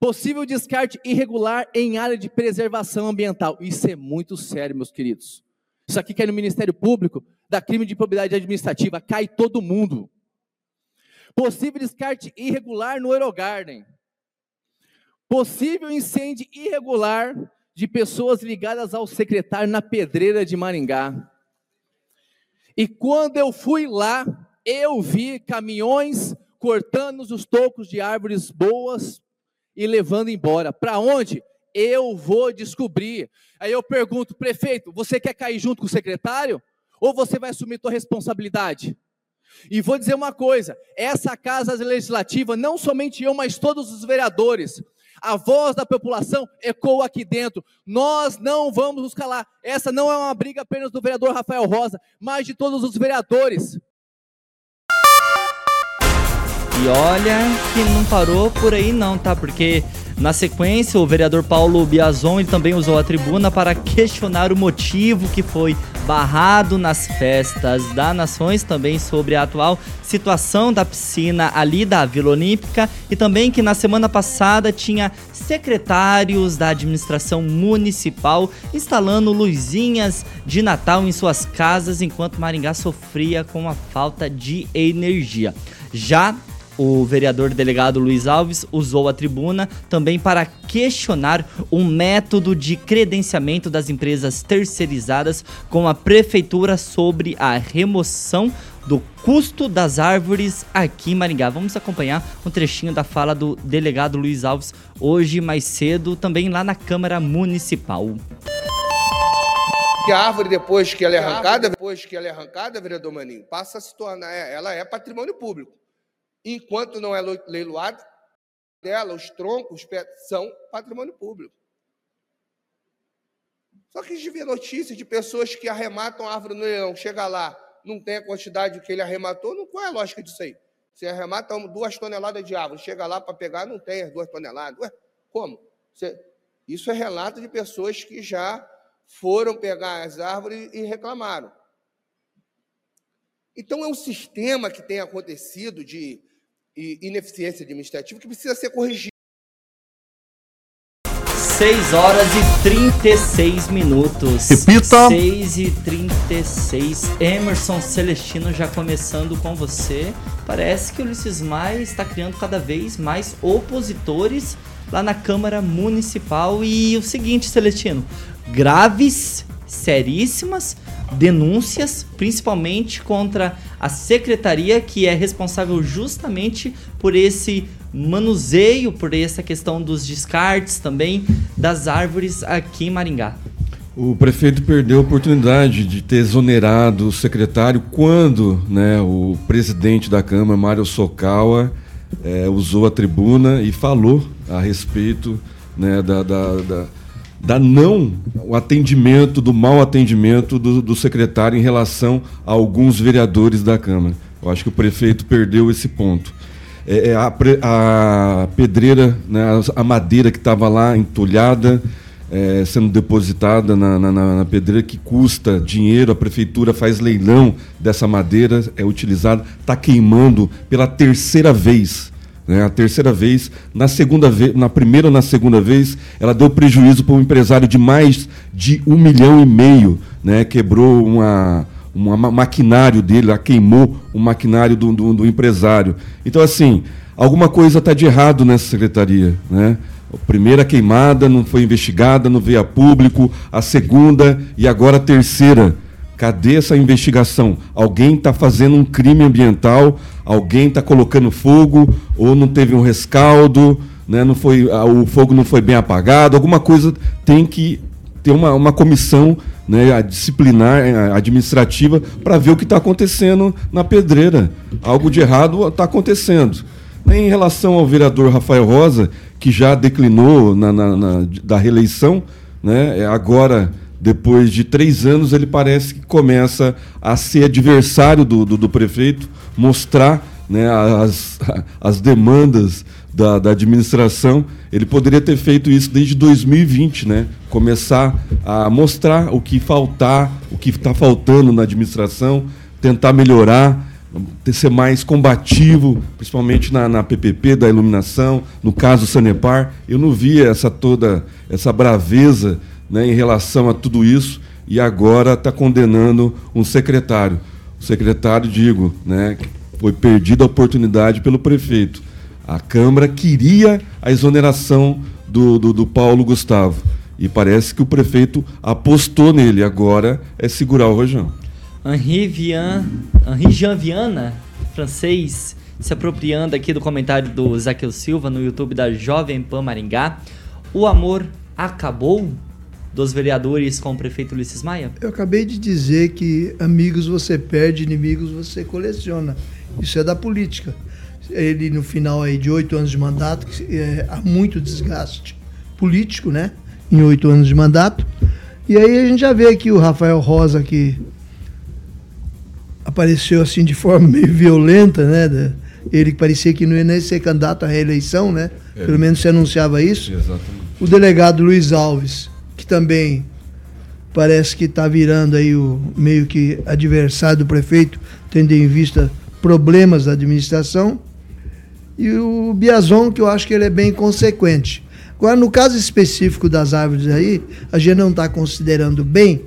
Possível descarte irregular em área de preservação ambiental. Isso é muito sério, meus queridos. Isso aqui cai no Ministério Público, da crime de propriedade administrativa, cai todo mundo. Possível descarte irregular no Eurogarden. Possível incêndio irregular de pessoas ligadas ao secretário na pedreira de Maringá. E quando eu fui lá, eu vi caminhões cortando os tocos de árvores boas e levando embora. Para onde? Eu vou descobrir. Aí eu pergunto, prefeito, você quer cair junto com o secretário? Ou você vai assumir sua responsabilidade? E vou dizer uma coisa: essa casa legislativa, não somente eu, mas todos os vereadores, a voz da população ecoa aqui dentro. Nós não vamos nos calar. Essa não é uma briga apenas do vereador Rafael Rosa, mas de todos os vereadores. E olha que não parou por aí não, tá? Porque na sequência o vereador Paulo Biazon ele também usou a tribuna para questionar o motivo que foi barrado nas festas da Nações, também sobre a atual situação da piscina ali da Vila Olímpica e também que na semana passada tinha secretários da administração municipal instalando luzinhas de Natal em suas casas enquanto Maringá sofria com a falta de energia. Já o vereador delegado Luiz Alves usou a tribuna também para questionar o método de credenciamento das empresas terceirizadas com a prefeitura sobre a remoção do custo das árvores aqui em Maringá. Vamos acompanhar um trechinho da fala do delegado Luiz Alves hoje mais cedo, também lá na Câmara Municipal. Que a árvore, depois que ela é arrancada, depois que ela é arrancada, vereador Maninho, passa a se tornar, é, ela é patrimônio público. Enquanto não é leiloada, dela, os troncos são patrimônio público. Só que a gente vê notícias de pessoas que arrematam a árvore no leilão, chega lá, não tem a quantidade que ele arrematou, não, qual é a lógica disso aí? Você arremata duas toneladas de árvore, chega lá para pegar, não tem as duas toneladas. Ué, como? Você, isso é relato de pessoas que já foram pegar as árvores e reclamaram. Então, é um sistema que tem acontecido de ineficiência administrativa que precisa ser corrigido. 6 horas e 36 minutos. Repita. 6 e 36. Emerson Celestino já começando com você. Parece que o Ulisses Maia está criando cada vez mais opositores lá na Câmara Municipal. E o seguinte, Celestino, graves, seríssimas denúncias, principalmente contra a secretaria que é responsável justamente por esse manuseio, por essa questão dos descartes também das árvores aqui em Maringá. O prefeito perdeu a oportunidade de ter exonerado o secretário quando né, o presidente da Câmara, Mário Sokawa, é, usou a tribuna e falou a respeito né, da, da, da da não o atendimento, do mau atendimento do, do, secretário em relação a alguns vereadores da Câmara. Eu acho que o prefeito perdeu esse ponto. É, é a, a, pedreira, né, a madeira que estava lá entulhada, é, sendo depositada na, na, na, pedreira, que custa dinheiro, a prefeitura faz leilão dessa madeira, é utilizada, está queimando pela terceira vez né, a terceira vez, na segunda vez, na primeira na segunda vez, ela deu prejuízo para um empresário de mais de um milhão e meio, né, quebrou uma, uma maquinário dele, ela queimou o maquinário do, do, do empresário. Então, assim, alguma coisa está de errado nessa secretaria, né? A primeira queimada não foi investigada, não veio a público, a segunda e agora a terceira Cadê essa investigação? Alguém está fazendo um crime ambiental, alguém está colocando fogo, ou não teve um rescaldo, né? não foi, o fogo não foi bem apagado, alguma coisa tem que ter uma, uma comissão né, disciplinar, eh, administrativa, para ver o que está acontecendo na pedreira. Algo de errado está acontecendo. Em relação ao vereador Rafael Rosa, que já declinou na, na, na da reeleição, né, agora depois de três anos, ele parece que começa a ser adversário do, do, do prefeito, mostrar né, as, as demandas da, da, administração. Ele poderia ter feito isso desde 2020, né? começar a mostrar o que faltar, o que está faltando na administração, tentar melhorar, ser mais combativo, principalmente na, na PPP da iluminação, no caso Sanepar. Eu não vi essa toda essa braveza né, em relação a tudo isso e agora está condenando um secretário. O secretário, digo, né, foi perdida a oportunidade pelo prefeito. A Câmara queria a exoneração do, do, do Paulo Gustavo. E parece que o prefeito apostou nele. Agora é segurar o rojão. Henri, Vian, Henri Jean Viana, francês, se apropriando aqui do comentário do Zaqueu Silva no YouTube da Jovem Pan Maringá. O amor acabou? Dos vereadores com o prefeito Ulisses Maia? Eu acabei de dizer que amigos você perde, inimigos você coleciona. Isso é da política. Ele, no final aí de oito anos de mandato, é, há muito desgaste político, né? Em oito anos de mandato. E aí a gente já vê aqui o Rafael Rosa, que apareceu assim de forma meio violenta, né? Ele que parecia que não ia nem ser candidato à reeleição, né? É. Pelo menos se anunciava isso. Exatamente. O delegado Luiz Alves, que também parece que está virando aí o meio que adversário do prefeito, tendo em vista problemas da administração. E o Biazon, que eu acho que ele é bem consequente. Agora, no caso específico das árvores aí, a gente não está considerando bem,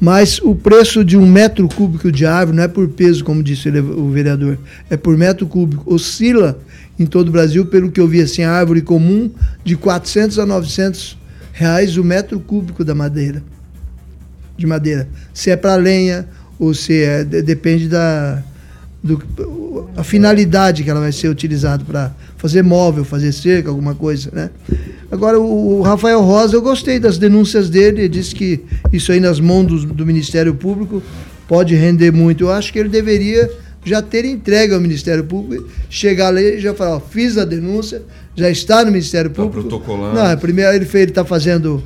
Mas o preço de um metro cúbico de árvore não é por peso, como disse o vereador, é por metro cúbico. Oscila em todo o Brasil, pelo que eu vi assim, a árvore comum, de 400 a 900 reais o metro cúbico da madeira. De madeira. Se é para lenha ou se é. Depende da. Do, a finalidade que ela vai ser utilizada para fazer móvel, fazer cerca, alguma coisa, né? Agora, o, Rafael Rosa, eu gostei das denúncias dele, ele disse que isso aí nas mãos do, do Ministério Público pode render muito. Eu acho que ele deveria já ter entregue ao Ministério Público, chegar lá e já falar, ó, fiz a denúncia, já está no Ministério tá Público. Protocolado. Não, é primeiro ele fez, ele está fazendo,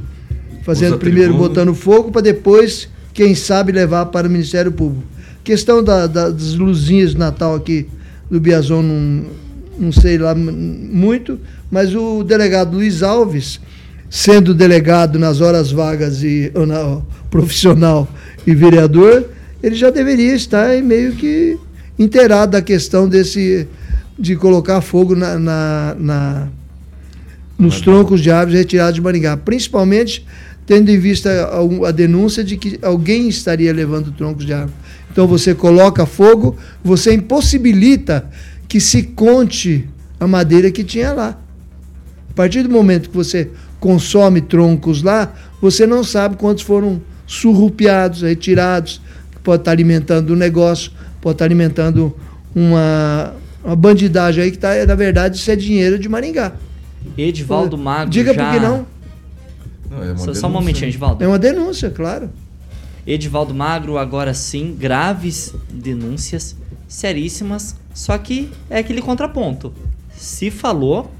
fazendo primeiro botando fogo para depois, quem sabe, levar para o Ministério Público. Questão da, da, das luzinhas de Natal aqui do Biazon, não, não sei lá muito, mas o delegado Luiz Alves, sendo delegado nas horas vagas e na, profissional e vereador, ele já deveria estar meio que inteirado da questão desse de colocar fogo na, na, na nos troncos de árvores retirados de Maringá, principalmente tendo em vista a, a denúncia de que alguém estaria levando troncos de árvore. Então você coloca fogo, você impossibilita que se conte a madeira que tinha lá. A partir do momento que você consome troncos lá, você não sabe quantos foram surrupiados, retirados, que pode estar alimentando o negócio, pode estar alimentando uma, uma bandidagem aí que está, na verdade, isso é dinheiro de Maringá. Edivaldo Magro Diga já... por que não. não é só, só um momentinho, Edivaldo. É uma denúncia, claro. Edivaldo Magro, agora sim, graves denúncias seríssimas, só que é aquele contraponto. Se falou,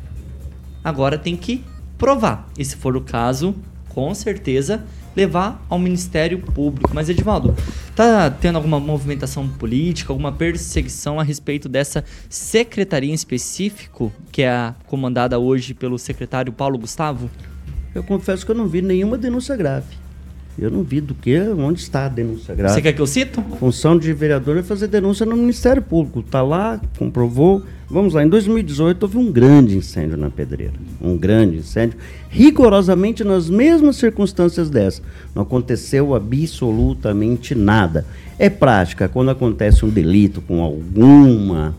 agora tem que provar. E se for o caso, com certeza levar ao Ministério Público. Mas Edivaldo, tá tendo alguma movimentação política, alguma perseguição a respeito dessa secretaria em específico, que é comandada hoje pelo secretário Paulo Gustavo? Eu confesso que eu não vi nenhuma denúncia grave. Eu não vi do que, onde está a denúncia grave. Você quer que eu cito? Função de vereador é fazer denúncia no Ministério Público. Está lá, comprovou. Vamos lá, em 2018 houve um grande incêndio na pedreira. Um grande incêndio, rigorosamente nas mesmas circunstâncias dessa. Não aconteceu absolutamente nada. É prática, quando acontece um delito com alguma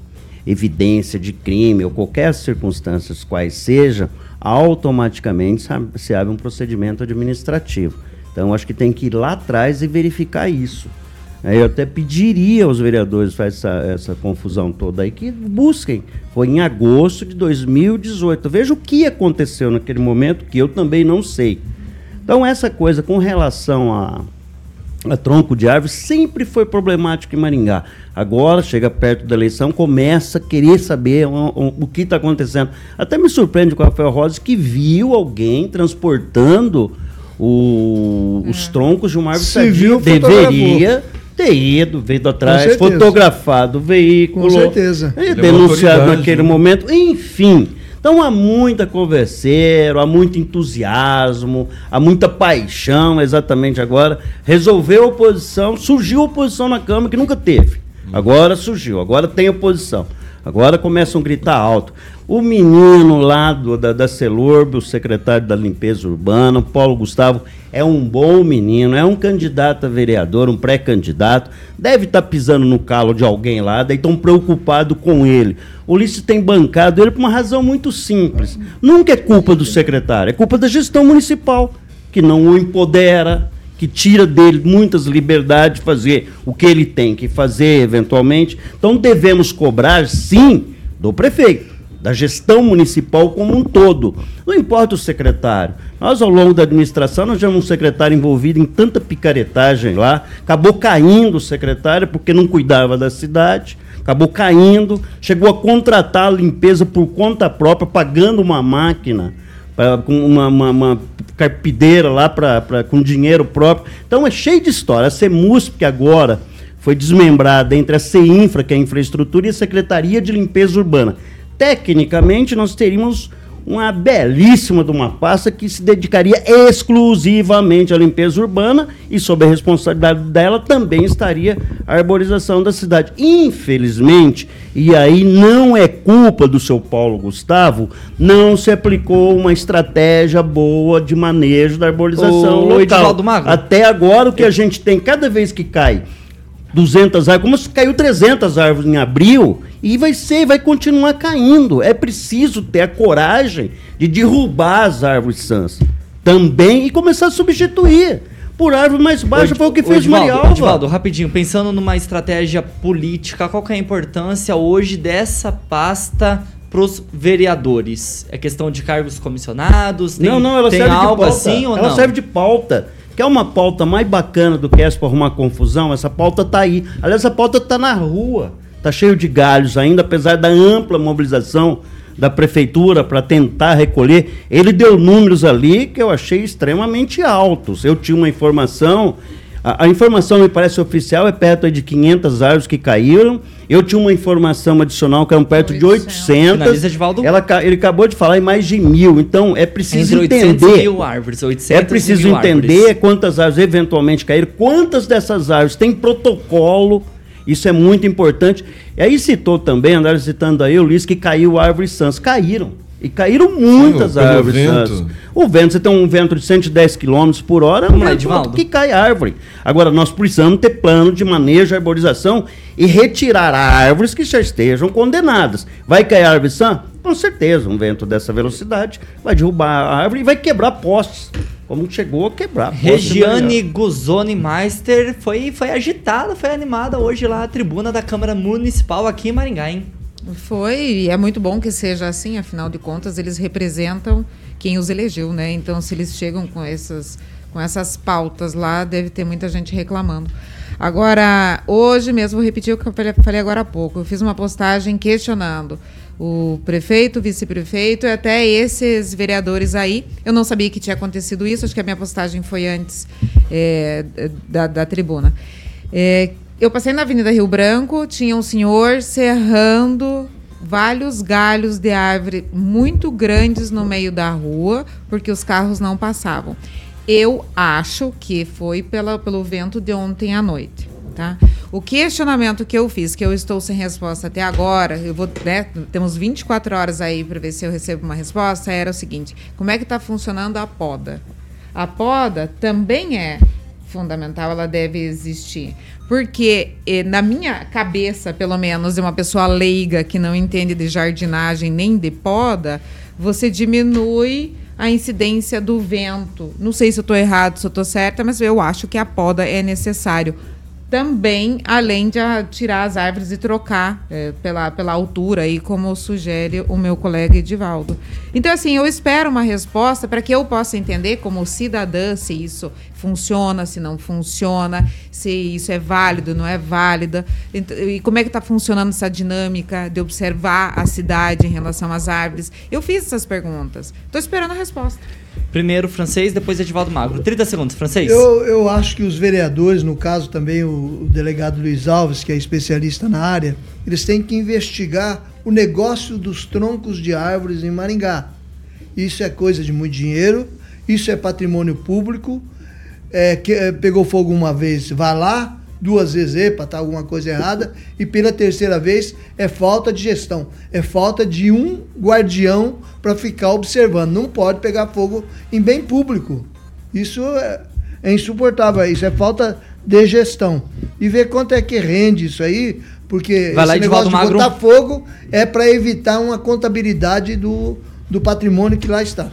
evidência de crime ou qualquer circunstâncias quais sejam, automaticamente se abre um procedimento administrativo. Então, acho que tem que ir lá atrás e verificar isso. Eu até pediria aos vereadores que essa, essa confusão toda aí que busquem. Foi em agosto de 2018. Veja o que aconteceu naquele momento, que eu também não sei. Então, essa coisa com relação a, a tronco de árvore sempre foi problemático em Maringá. Agora, chega perto da eleição, começa a querer saber o que está acontecendo. Até me surpreende com o Rafael Rosa que viu alguém transportando o, os troncos de uma árvore Civil deveria ter ido, veio atrás, fotografado o veículo, Com certeza. E é denunciado naquele né? momento, enfim. Então há muita converseiro, há muito entusiasmo, há muita paixão exatamente agora. Resolveu a oposição, surgiu oposição na Câmara que nunca teve. Agora surgiu, agora tem oposição. Agora começam a gritar alto. O menino lá do, da, da Celurb, o secretário da Limpeza Urbana, Paulo Gustavo, é um bom menino, é um candidato a vereador, um pré-candidato, deve estar tá pisando no calo de alguém lá, daí estão preocupados com ele. O Ulisses tem bancado ele por uma razão muito simples. Nunca é culpa do secretário, é culpa da gestão municipal, que não o empodera, que tira dele muitas liberdades de fazer o que ele tem que fazer eventualmente. Então devemos cobrar, sim, do prefeito, da gestão municipal como um todo. Não importa o secretário. Nós, ao longo da administração, nós tivemos um secretário envolvido em tanta picaretagem lá, acabou caindo o secretário porque não cuidava da cidade, acabou caindo, chegou a contratar a limpeza por conta própria, pagando uma máquina com uma, uma, uma, carpideira lá pra, pra, com dinheiro próprio. Então é cheio de história. A CEMUSP, que agora foi desmembrada entre a CEINFRA, que é a infraestrutura, e a Secretaria de Limpeza Urbana. Tecnicamente, nós teríamos uma belíssima de uma pasta que se dedicaria exclusivamente à limpeza urbana e sob a responsabilidade dela também estaria a arborização da cidade. Infelizmente, e aí não é culpa do seu Paulo Gustavo, não se aplicou uma estratégia boa de manejo da arborização Ô, local. Até agora o que a gente tem, cada vez que cai 200 árvores, como se caiu 300 árvores em abril, e vai ser, vai continuar caindo. É preciso ter a coragem de derrubar as árvores sãs também e começar a substituir por árvore mais baixa, foi o que fez Marialva. Edivaldo, rapidinho, pensando numa estratégia política, qual que é a importância hoje dessa pasta pros vereadores? É questão de cargos comissionados? Tem, não, não, ela tem serve de algo pauta. assim ou ela não? serve de pauta. Quer uma pauta mais bacana do que essa para arrumar confusão? Essa pauta tá aí. Aliás, essa pauta tá na rua. Tá cheio de galhos ainda, apesar da ampla mobilização da prefeitura para tentar recolher. Ele deu números ali que eu achei extremamente altos. Eu tinha uma informação, a, a informação me parece oficial, é perto de 500 árvores que caíram. Eu tinha uma informação adicional que eram perto de 800. Finaliza, Edivaldo. Ela, ele acabou de falar em mais de mil. Então é preciso Entre 800 entender. mil árvores, 800 É preciso mil entender árvores. quantas árvores eventualmente caíram, quantas dessas árvores têm protocolo. Isso é muito importante. E aí citou também, andaram citando aí, o Luiz, que caiu árvores sãs. Caíram. E caíram muitas pelo árvores vento. sãs. O vento, você tem um vento de 110 km por hora, é vento Edivaldo. que cai árvore. Agora, nós precisamos ter plano de manejo, arborização e retirar árvores que já estejam condenadas. Vai cair árvore sã? Com certeza, um vento dessa velocidade vai derrubar a árvore e vai quebrar postes. Como chegou a quebrar postes. Regiane Guzoni Meister foi, foi agitada, foi animada hoje lá a tribuna da Câmara Municipal aqui em Maringá, hein? Foi, e é muito bom que seja assim, afinal de contas, eles representam quem os elegeu, né? Então, se eles chegam com essas, com essas pautas lá, deve ter muita gente reclamando. Agora, hoje mesmo, vou repetir o que eu falei- agora há pouco. Eu fiz uma postagem questionando o prefeito, o vice-prefeito e até esses vereadores aí. Eu não sabia que tinha acontecido isso, acho que a minha postagem foi antes é, da, da tribuna. É, eu passei na Avenida Rio Branco, tinha um senhor serrando vários galhos de árvore muito grandes no meio da rua, porque os carros não passavam. Eu acho que foi pela, pelo vento de ontem à noite. Tá? O questionamento que eu fiz, que eu estou sem resposta até agora, eu vou, né, temos 24 horas aí para ver se eu recebo uma resposta, era o seguinte: como é que está funcionando a poda? A poda também é fundamental, ela deve existir. Porque, eh, na minha cabeça, pelo menos, de uma pessoa leiga que não entende de jardinagem nem de poda, você diminui a incidência do vento. Não sei se eu estou errado, se eu estou certa, mas eu acho que a poda é necessário. Também, além de tirar as árvores e trocar eh, pela, pela altura, aí, como sugere o meu colega Edivaldo. Então, assim, eu espero uma resposta para que eu possa entender, como cidadã, se isso funciona, se não funciona, se isso é válido, não é válida, e como é que está funcionando essa dinâmica de observar a cidade em relação às árvores. Eu fiz essas perguntas. Estou esperando a resposta. Primeiro francês, depois Edivaldo Magro. 30 segundos, francês. Eu, eu acho que os vereadores, no caso também o, o delegado Luiz Alves, que é especialista na área, eles têm que investigar o negócio dos troncos de árvores em Maringá. Isso é coisa de muito dinheiro, isso é patrimônio público. É, que, é, pegou fogo uma vez, vá lá, duas vezes, epa, tá alguma coisa errada, e pela terceira vez é falta de gestão, é falta de um guardião para ficar observando. Não pode pegar fogo em bem público. Isso é, é insuportável, isso é falta de gestão. E ver quanto é que rende isso aí, porque Vai esse negócio de botar fogo é para evitar uma contabilidade do, do patrimônio que lá está.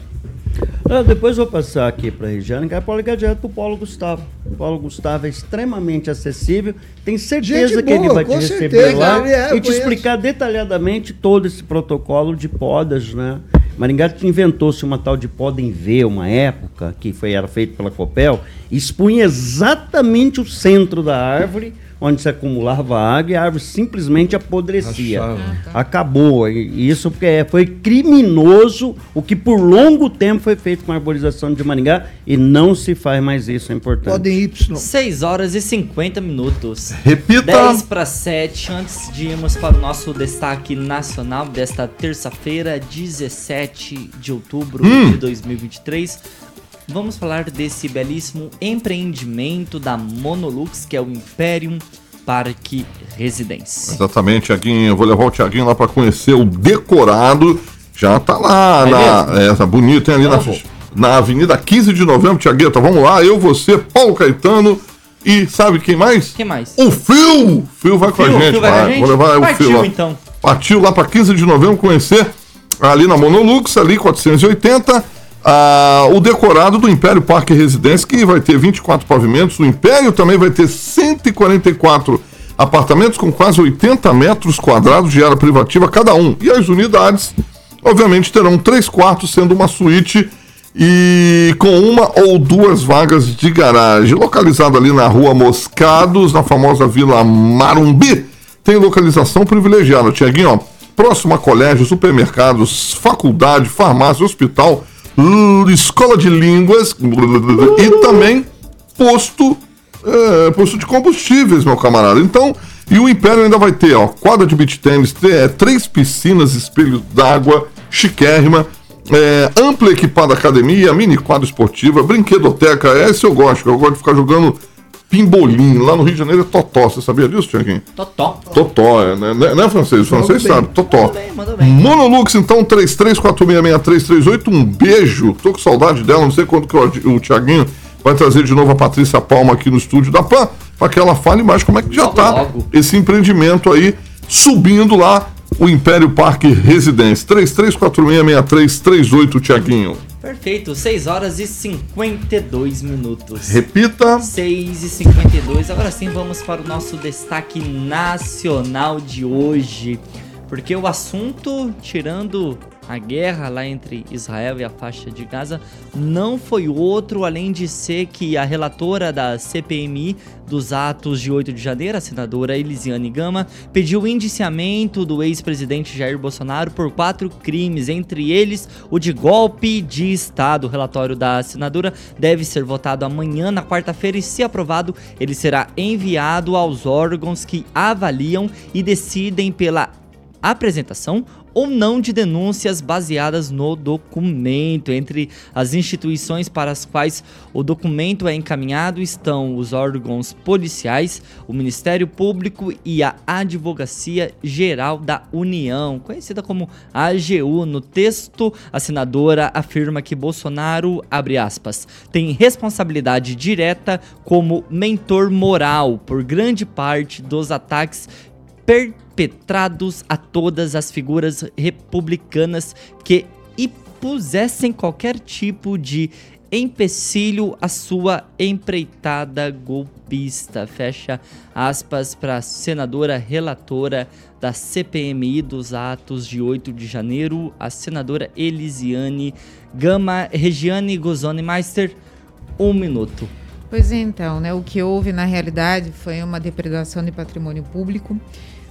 Ah, depois eu vou passar aqui para a Regiane, que pode ligar direto para o Paulo Gustavo. O Paulo Gustavo é extremamente acessível, tem certeza Gente que ele boa, vai te receber certeza, lá é, e te explicar detalhadamente todo esse protocolo de podas, né? Maringá inventou-se uma tal de poda em V, uma época, que foi, era feito pela Copel, expunha exatamente o centro da árvore onde se acumulava água e a árvore simplesmente apodrecia. Rachava. Acabou. E Isso porque é- foi criminoso o que por longo tempo foi feito com a arborização de Maringá e não se faz mais isso, é importante. Podem Y. 6 horas e 50 minutos. Repita. 10 para 7, antes de irmos para o nosso destaque nacional desta terça-feira, 17 de outubro Hum. de 2023. Vamos falar desse belíssimo empreendimento da Monolux, que é o Imperium Parque Residência. Exatamente, Tiaguinho. Eu vou levar o Tiaguinho lá para conhecer o decorado. Já tá lá É na. É, tá bonito, hein? Ali na, na Avenida 15 de Novembro, Tiagueta. Vamos lá, eu, você, Paulo Caetano e sabe quem mais? Quem mais? O Phil! O Phil vai com a gente, vai com a gente? Vou levar Partiu, o Phil lá. então. Partiu lá para 15 de novembro conhecer ali na Monolux, ali 480, ah, o decorado do Império Parque Residência, que vai ter 24 pavimentos. O Império também vai ter 144 apartamentos com quase 80 metros quadrados de área privativa cada um. E as unidades, obviamente, terão três quartos, sendo uma suíte e com uma ou duas vagas de garagem. Localizado ali na rua Moscados, na famosa Vila Marumbi, tem localização privilegiada. Tiaguinho, ó, próximo a colégio, supermercados, faculdade, farmácia, hospital, escola de línguas e também posto, é, posto de combustíveis, meu camarada. Então, e o Império ainda vai ter, ó, quadra de beach tênis, te- é, três piscinas, espelhos d'água, chiquérrima, é, ampla equipada academia, mini quadra esportiva, brinquedoteca, esse eu gosto, eu gosto de ficar jogando pimbolim. Lá no Rio de Janeiro é totó, você sabia disso, Tiaguinho? Totó. Totó, é, né? Né, né, francês? O francês bem. sabe, Totó. Mandou bem, mandou bem. Monolux, então, 33466338, um beijo. Tô com saudade dela, não sei quando que o, o Tiaguinho vai trazer de novo a Patrícia Palma aqui no estúdio da PAN, para que ela fale mais como é que já Logo, tá logo. esse empreendimento aí, subindo lá o Império Parque Residência. 33466338, Tiaguinho. Perfeito, 6 horas e 52 minutos. Repita. 6 e 52 Agora sim vamos para o nosso destaque nacional de hoje. Porque o assunto, tirando a guerra lá entre Israel e a faixa de Gaza, não foi outro além de ser que a relatora da CPMI dos atos de 8 de janeiro, a senadora Elisiane Gama, pediu o indiciamento do ex-presidente Jair Bolsonaro por quatro crimes, entre eles o de golpe de Estado. O relatório da senadora deve ser votado amanhã, na quarta-feira, e se aprovado, ele será enviado aos órgãos que avaliam e decidem pela apresentação ou não de denúncias baseadas no documento. Entre as instituições para as quais o documento é encaminhado estão os órgãos policiais, o Ministério Público e a Advocacia Geral da União, conhecida como AGU. No texto, a senadora afirma que Bolsonaro, aspas, tem responsabilidade direta como mentor moral por grande parte dos ataques perpetrados a todas as figuras republicanas que impusessem qualquer tipo de empecilho à sua empreitada golpista. Fecha aspas para a senadora relatora da CPMI dos atos de 8 de janeiro, a senadora Elisiane Gama Regiane Gozoni Meister. Um minuto. Pois é, então, né, o que houve na realidade foi uma depredação de patrimônio público,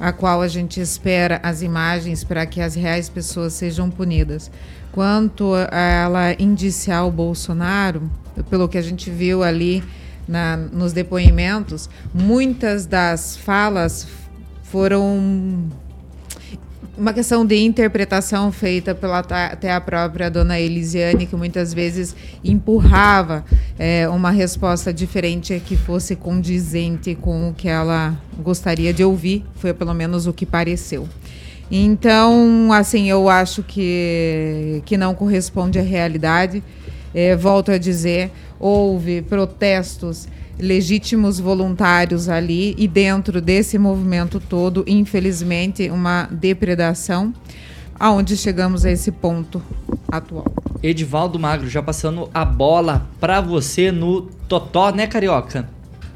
a qual a gente espera as imagens para que as reais pessoas sejam punidas. Quanto a ela indiciar o Bolsonaro, pelo que a gente viu ali na, nos depoimentos, muitas das falas foram uma questão de interpretação feita pela até a própria dona Elisiane, que muitas vezes empurrava é, uma resposta diferente que fosse condizente com o que ela gostaria de ouvir, foi pelo menos o que pareceu. Então, assim, eu acho que, que não corresponde à realidade. É, volto a dizer, houve protestos legítimos voluntários ali e dentro desse movimento todo, infelizmente, uma depredação, aonde chegamos a esse ponto atual. Edivaldo Magro, já passando a bola pra você no Totó, né, Carioca?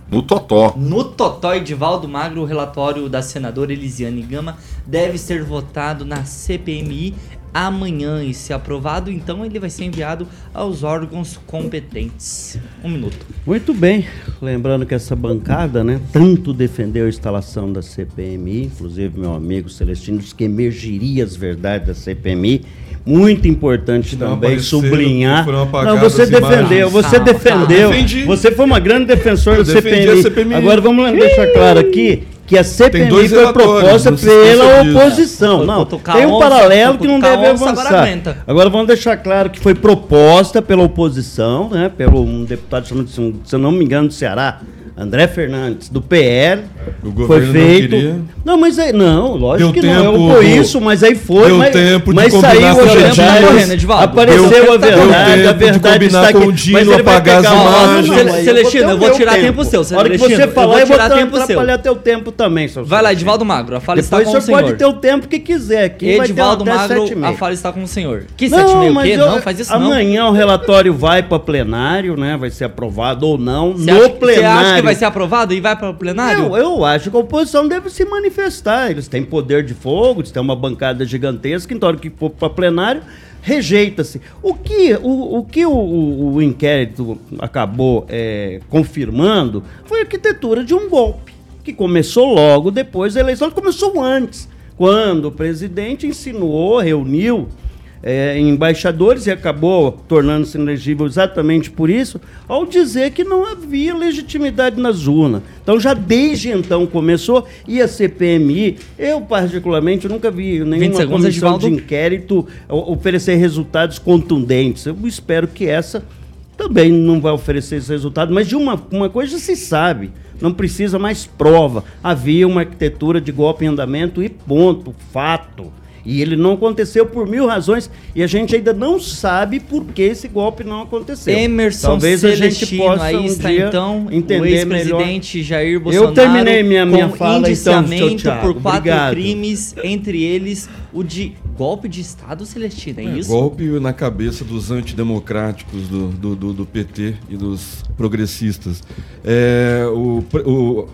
No Totó. No Totó, Edivaldo Magro, o relatório da senadora Elisiane Gama deve ser votado na CPMI amanhã e se aprovado, então ele vai ser enviado aos órgãos competentes. Um minuto. Muito bem. Lembrando que essa bancada, né, tanto defendeu a instalação da CPMI, inclusive meu amigo Celestino disse que emergiria as verdades da CPMI. Muito importante Não também sublinhar. Não, você defendeu, imagens. você Calma, defendeu. Defendi. Você foi uma grande defensora da CPMI. CPMI. Agora vamos deixar claro aqui que a CPMI foi proposta não pela oposição. Foi Não, tem um paralelo que não deve agora avançar. Agora vamos deixar claro que foi proposta pela oposição, né, pelo um deputado chamado, se eu não me engano, do Ceará, André Fernandes, do PR. O foi não feito. queria. Não, mas aí, não, lógico Deu que não. Eu foi do- isso, mas aí foi. deu mas, tempo de mas saiu com a o verdade. Gedinho. correndo, Edivaldo. Apareceu Deu a deu verdade, a verdade está aqui. Dino, Mas ele vai as pegar- Ó, imagens. não, Celestino, eu vou tirar tempo seu, A hora que Celestino, você falar, eu vou tirar tempo seu. atrapalhar teu tempo também, seu Vai lá. Edivaldo Magro, a fala está Depois com o o senhor pode senhor. ter o tempo que quiser aqui. vai ter Magro, sete a fala está com o senhor. Que sete e meia o quê? eu- Não, faz isso não. Amanhã o relatório vai para plenário, né? Vai ser aprovado ou não. Você no acha, plenário. você acha que vai ser aprovado e vai para o plenário? Eu, eu acho que a oposição deve se manifestar. Eles têm poder de fogo, eles têm uma bancada gigantesca, então, hora que for para plenário, rejeita-se. O que o, o, que o, o- o inquérito acabou é, confirmando foi a arquitetura de um golpe, que começou logo depois da eleição, começou antes, quando o presidente insinuou, reuniu é, embaixadores e acabou tornando-se inelegível exatamente por isso, ao dizer que não havia legitimidade nas urnas. Então, já desde então começou, e a CPMI, eu particularmente nunca vi 20 nenhuma comissão de inquérito oferecer resultados contundentes. Eu espero que essa também não vai oferecer esse resultado, mas de uma, uma coisa se sabe, não precisa mais prova. Havia uma arquitetura de golpe em andamento e ponto, fato. E ele não aconteceu por mil razões e a gente ainda não sabe por que esse golpe não aconteceu. Emerson Talvez a gente Celestino, possa aí um está dia então o entender melhor. ex-presidente Jair Bolsonaro Eu terminei minha, minha fala então, seu indiciamento Thiago. por quatro Obrigado. crimes, entre eles o de golpe de Estado, Celestino, é, É, isso? Golpe na cabeça dos antidemocráticos do, do, do, do PT e dos progressistas. É, o, o-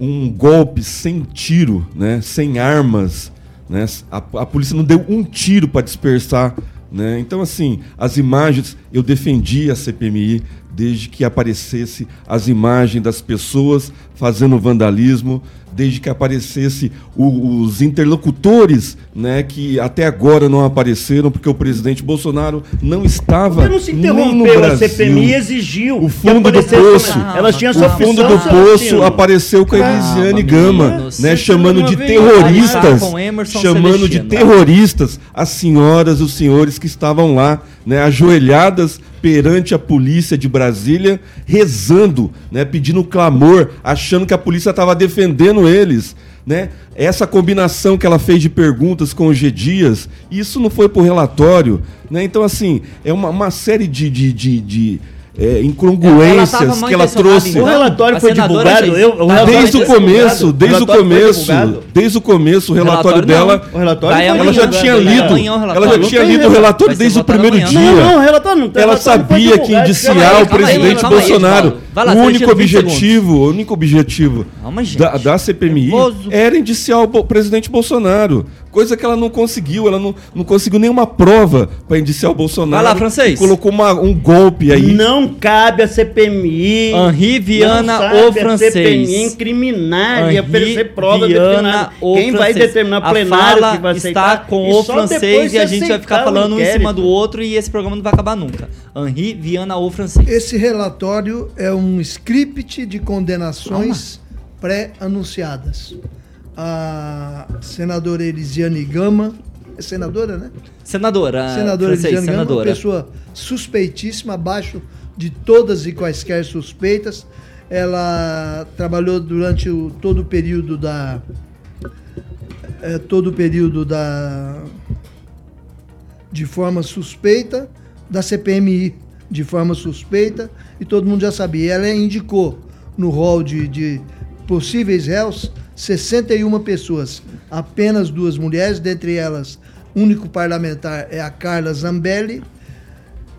um golpe sem tiro, né, sem armas. Né, a, a polícia não deu um tiro para dispersar. Né? Então, assim, as imagens, eu defendi a CPMI desde que aparecesse as imagens das pessoas fazendo vandalismo, desde que aparecesse o- os interlocutores, né, que até agora não apareceram porque o presidente Bolsonaro não estava não se nem no interrompeu, a Brasil. CPMI exigiu. O fundo do poço, uma- Elas tinham essa o fundo opção, do Celestino. poço apareceu com a Elisiane Gama, meninos. né, chamando de terroristas, chamando de Celestino. terroristas as senhoras e os senhores que estavam lá, né, ajoelhadas perante a polícia de Brasília, rezando, né, pedindo clamor, achando que a polícia estava defendendo eles. Né? Essa combinação que ela fez de perguntas com o G Dias, isso não foi o relatório. Né? Então, assim, é uma, uma série de, de, de, de, é, incongruências mal que ela trouxe. O relatório foi divulgado. já- Eu, o relatório Desde o começo, desde o começo, desde o começo, o relatório dela. O relatório ela já tinha lido, ela relatório. já tinha lido o relatório. desde o primeiro dia. Não, não, o relatório não. Ela sabia que indiciar o presidente Bolsonaro, o único Celestino, 20 objetivo, o único objetivo da, CPMI era indiciar o presidente Bolsonaro. Coisa que ela não conseguiu, ela não, não conseguiu nenhuma prova para indiciar o Bolsonaro. Vai lá, francês. Colocou uma- um golpe aí. Não cabe a CPMI. Henri Viana, não sabe o a francês. CPMI incriminar e Henri oferecer prova Viana, determinada. o Quem vai francês. determinar A plenário fala que vai aceitar. está com e o francês e a gente vai ficar falando um em cima do outro e esse programa não vai acabar nunca. Henri Viana, o francês. Esse relatório é um script de condenações pré-anunciadas. A senadora Elisiane Gama, é senadora, né? Senadora, senadora francês, Elisiane Gama, uma senadora. pessoa suspeitíssima, abaixo de todas e quaisquer suspeitas. Ela trabalhou durante o, todo o período da. é, todo o período da. de forma suspeita, da CPMI, de forma suspeita, e todo mundo já sabia. Ela indicou no rol de, de possíveis réus 61 pessoas, apenas duas mulheres, dentre elas, o único parlamentar é a Carla Zambelli,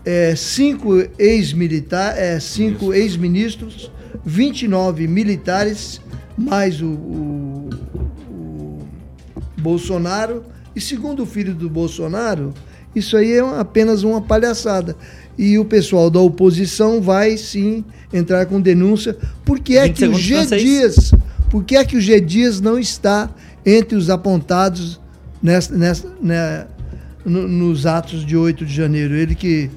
é, cinco ex-militar, é, cinco ex-ministros, 29 militares, mais o, o- o Bolsonaro E segundo o filho do Bolsonaro, isso aí é apenas uma palhaçada. E o pessoal da oposição vai sim entrar com denúncia. Por que é que o G Dias, por que é que o G Dias não está entre os apontados nessa, nessa, né, no, nos atos de 8 de janeiro? Ele que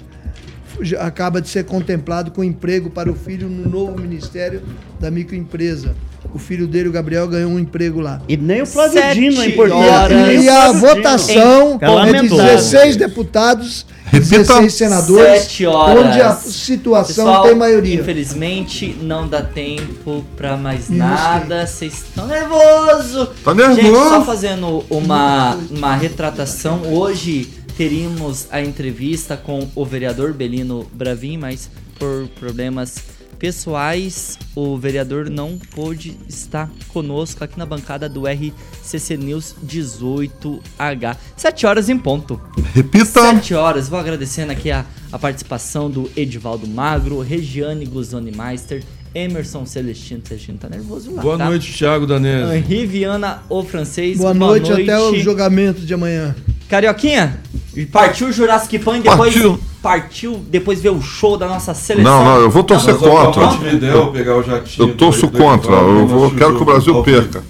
acaba de ser contemplado com emprego para o filho no novo Ministério da Microempresa. O filho dele, o Gabriel, ganhou um emprego lá. E nem o Flávio Dino é importante. E, e a votação é de 16 deputados Repita. 16 senadores, Sete horas. onde a situação Pessoal, tem maioria. Infelizmente, não dá tempo pra mais nada. Vocês estão nervosos. Tá nervoso. Gente, só fazendo uma, uma retratação. Hoje teríamos a entrevista com o vereador Belino Bravin, mas por problemas pessoais, o vereador não pôde estar conosco aqui na bancada do RCC News 18H. 7 horas em ponto. Repita. 7 horas. Vou agradecendo aqui a, a participação do Edivaldo Magro, Regiane Guzoni Meister, Emerson Celestino. Celestino tá nervoso lá, Boa tá? noite, Thiago Danese. Henri Viana, o francês. Boa noite, até o julgamento de amanhã. Carioquinha, partiu o Jurassic Pan e depois Partiu. partiu. depois ver o show da nossa seleção. Não, não, eu vou torcer contra. jatinho Eu torço contra. Eu vou, quero que o Brasil perca.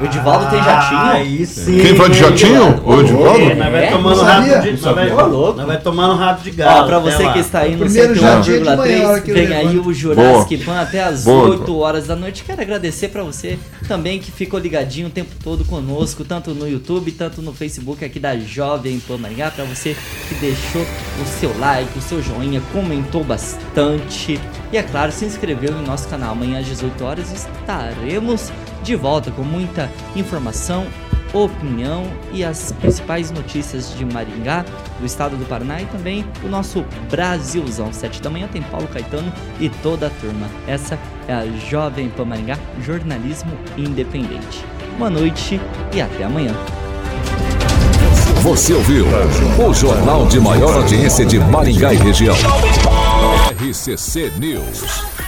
O Edivaldo tem jatinho? Aí sim. Quem vai de jatinho? O Edivaldo? É, nós vai tomando sabia? de nós vai, nós vai tomando rabo de galo. Ó, pra até você que está aí no primeiro jatinho de manhã, a hora 101,3, que eu vem aí levanto. o Jurassic Pan até as Boa. 8 horas da noite. Quero agradecer pra você também que ficou ligadinho o tempo todo conosco, tanto no YouTube, tanto no Facebook aqui da Jovem Pan Maringá, pra você que deixou o seu like, o seu joinha, comentou bastante e é claro, se inscreveu em nosso canal. Amanhã às 18 horas estaremos de volta com muita informação, opinião e as principais notícias de Maringá, do estado do Paraná e também o nosso Brasilzão. Sete da manhã tem Paulo Caetano e toda a turma. Essa é a Jovem Pan Maringá, jornalismo independente. Boa noite e até amanhã. Você ouviu o jornal de maior audiência de Maringá e região. RCC News.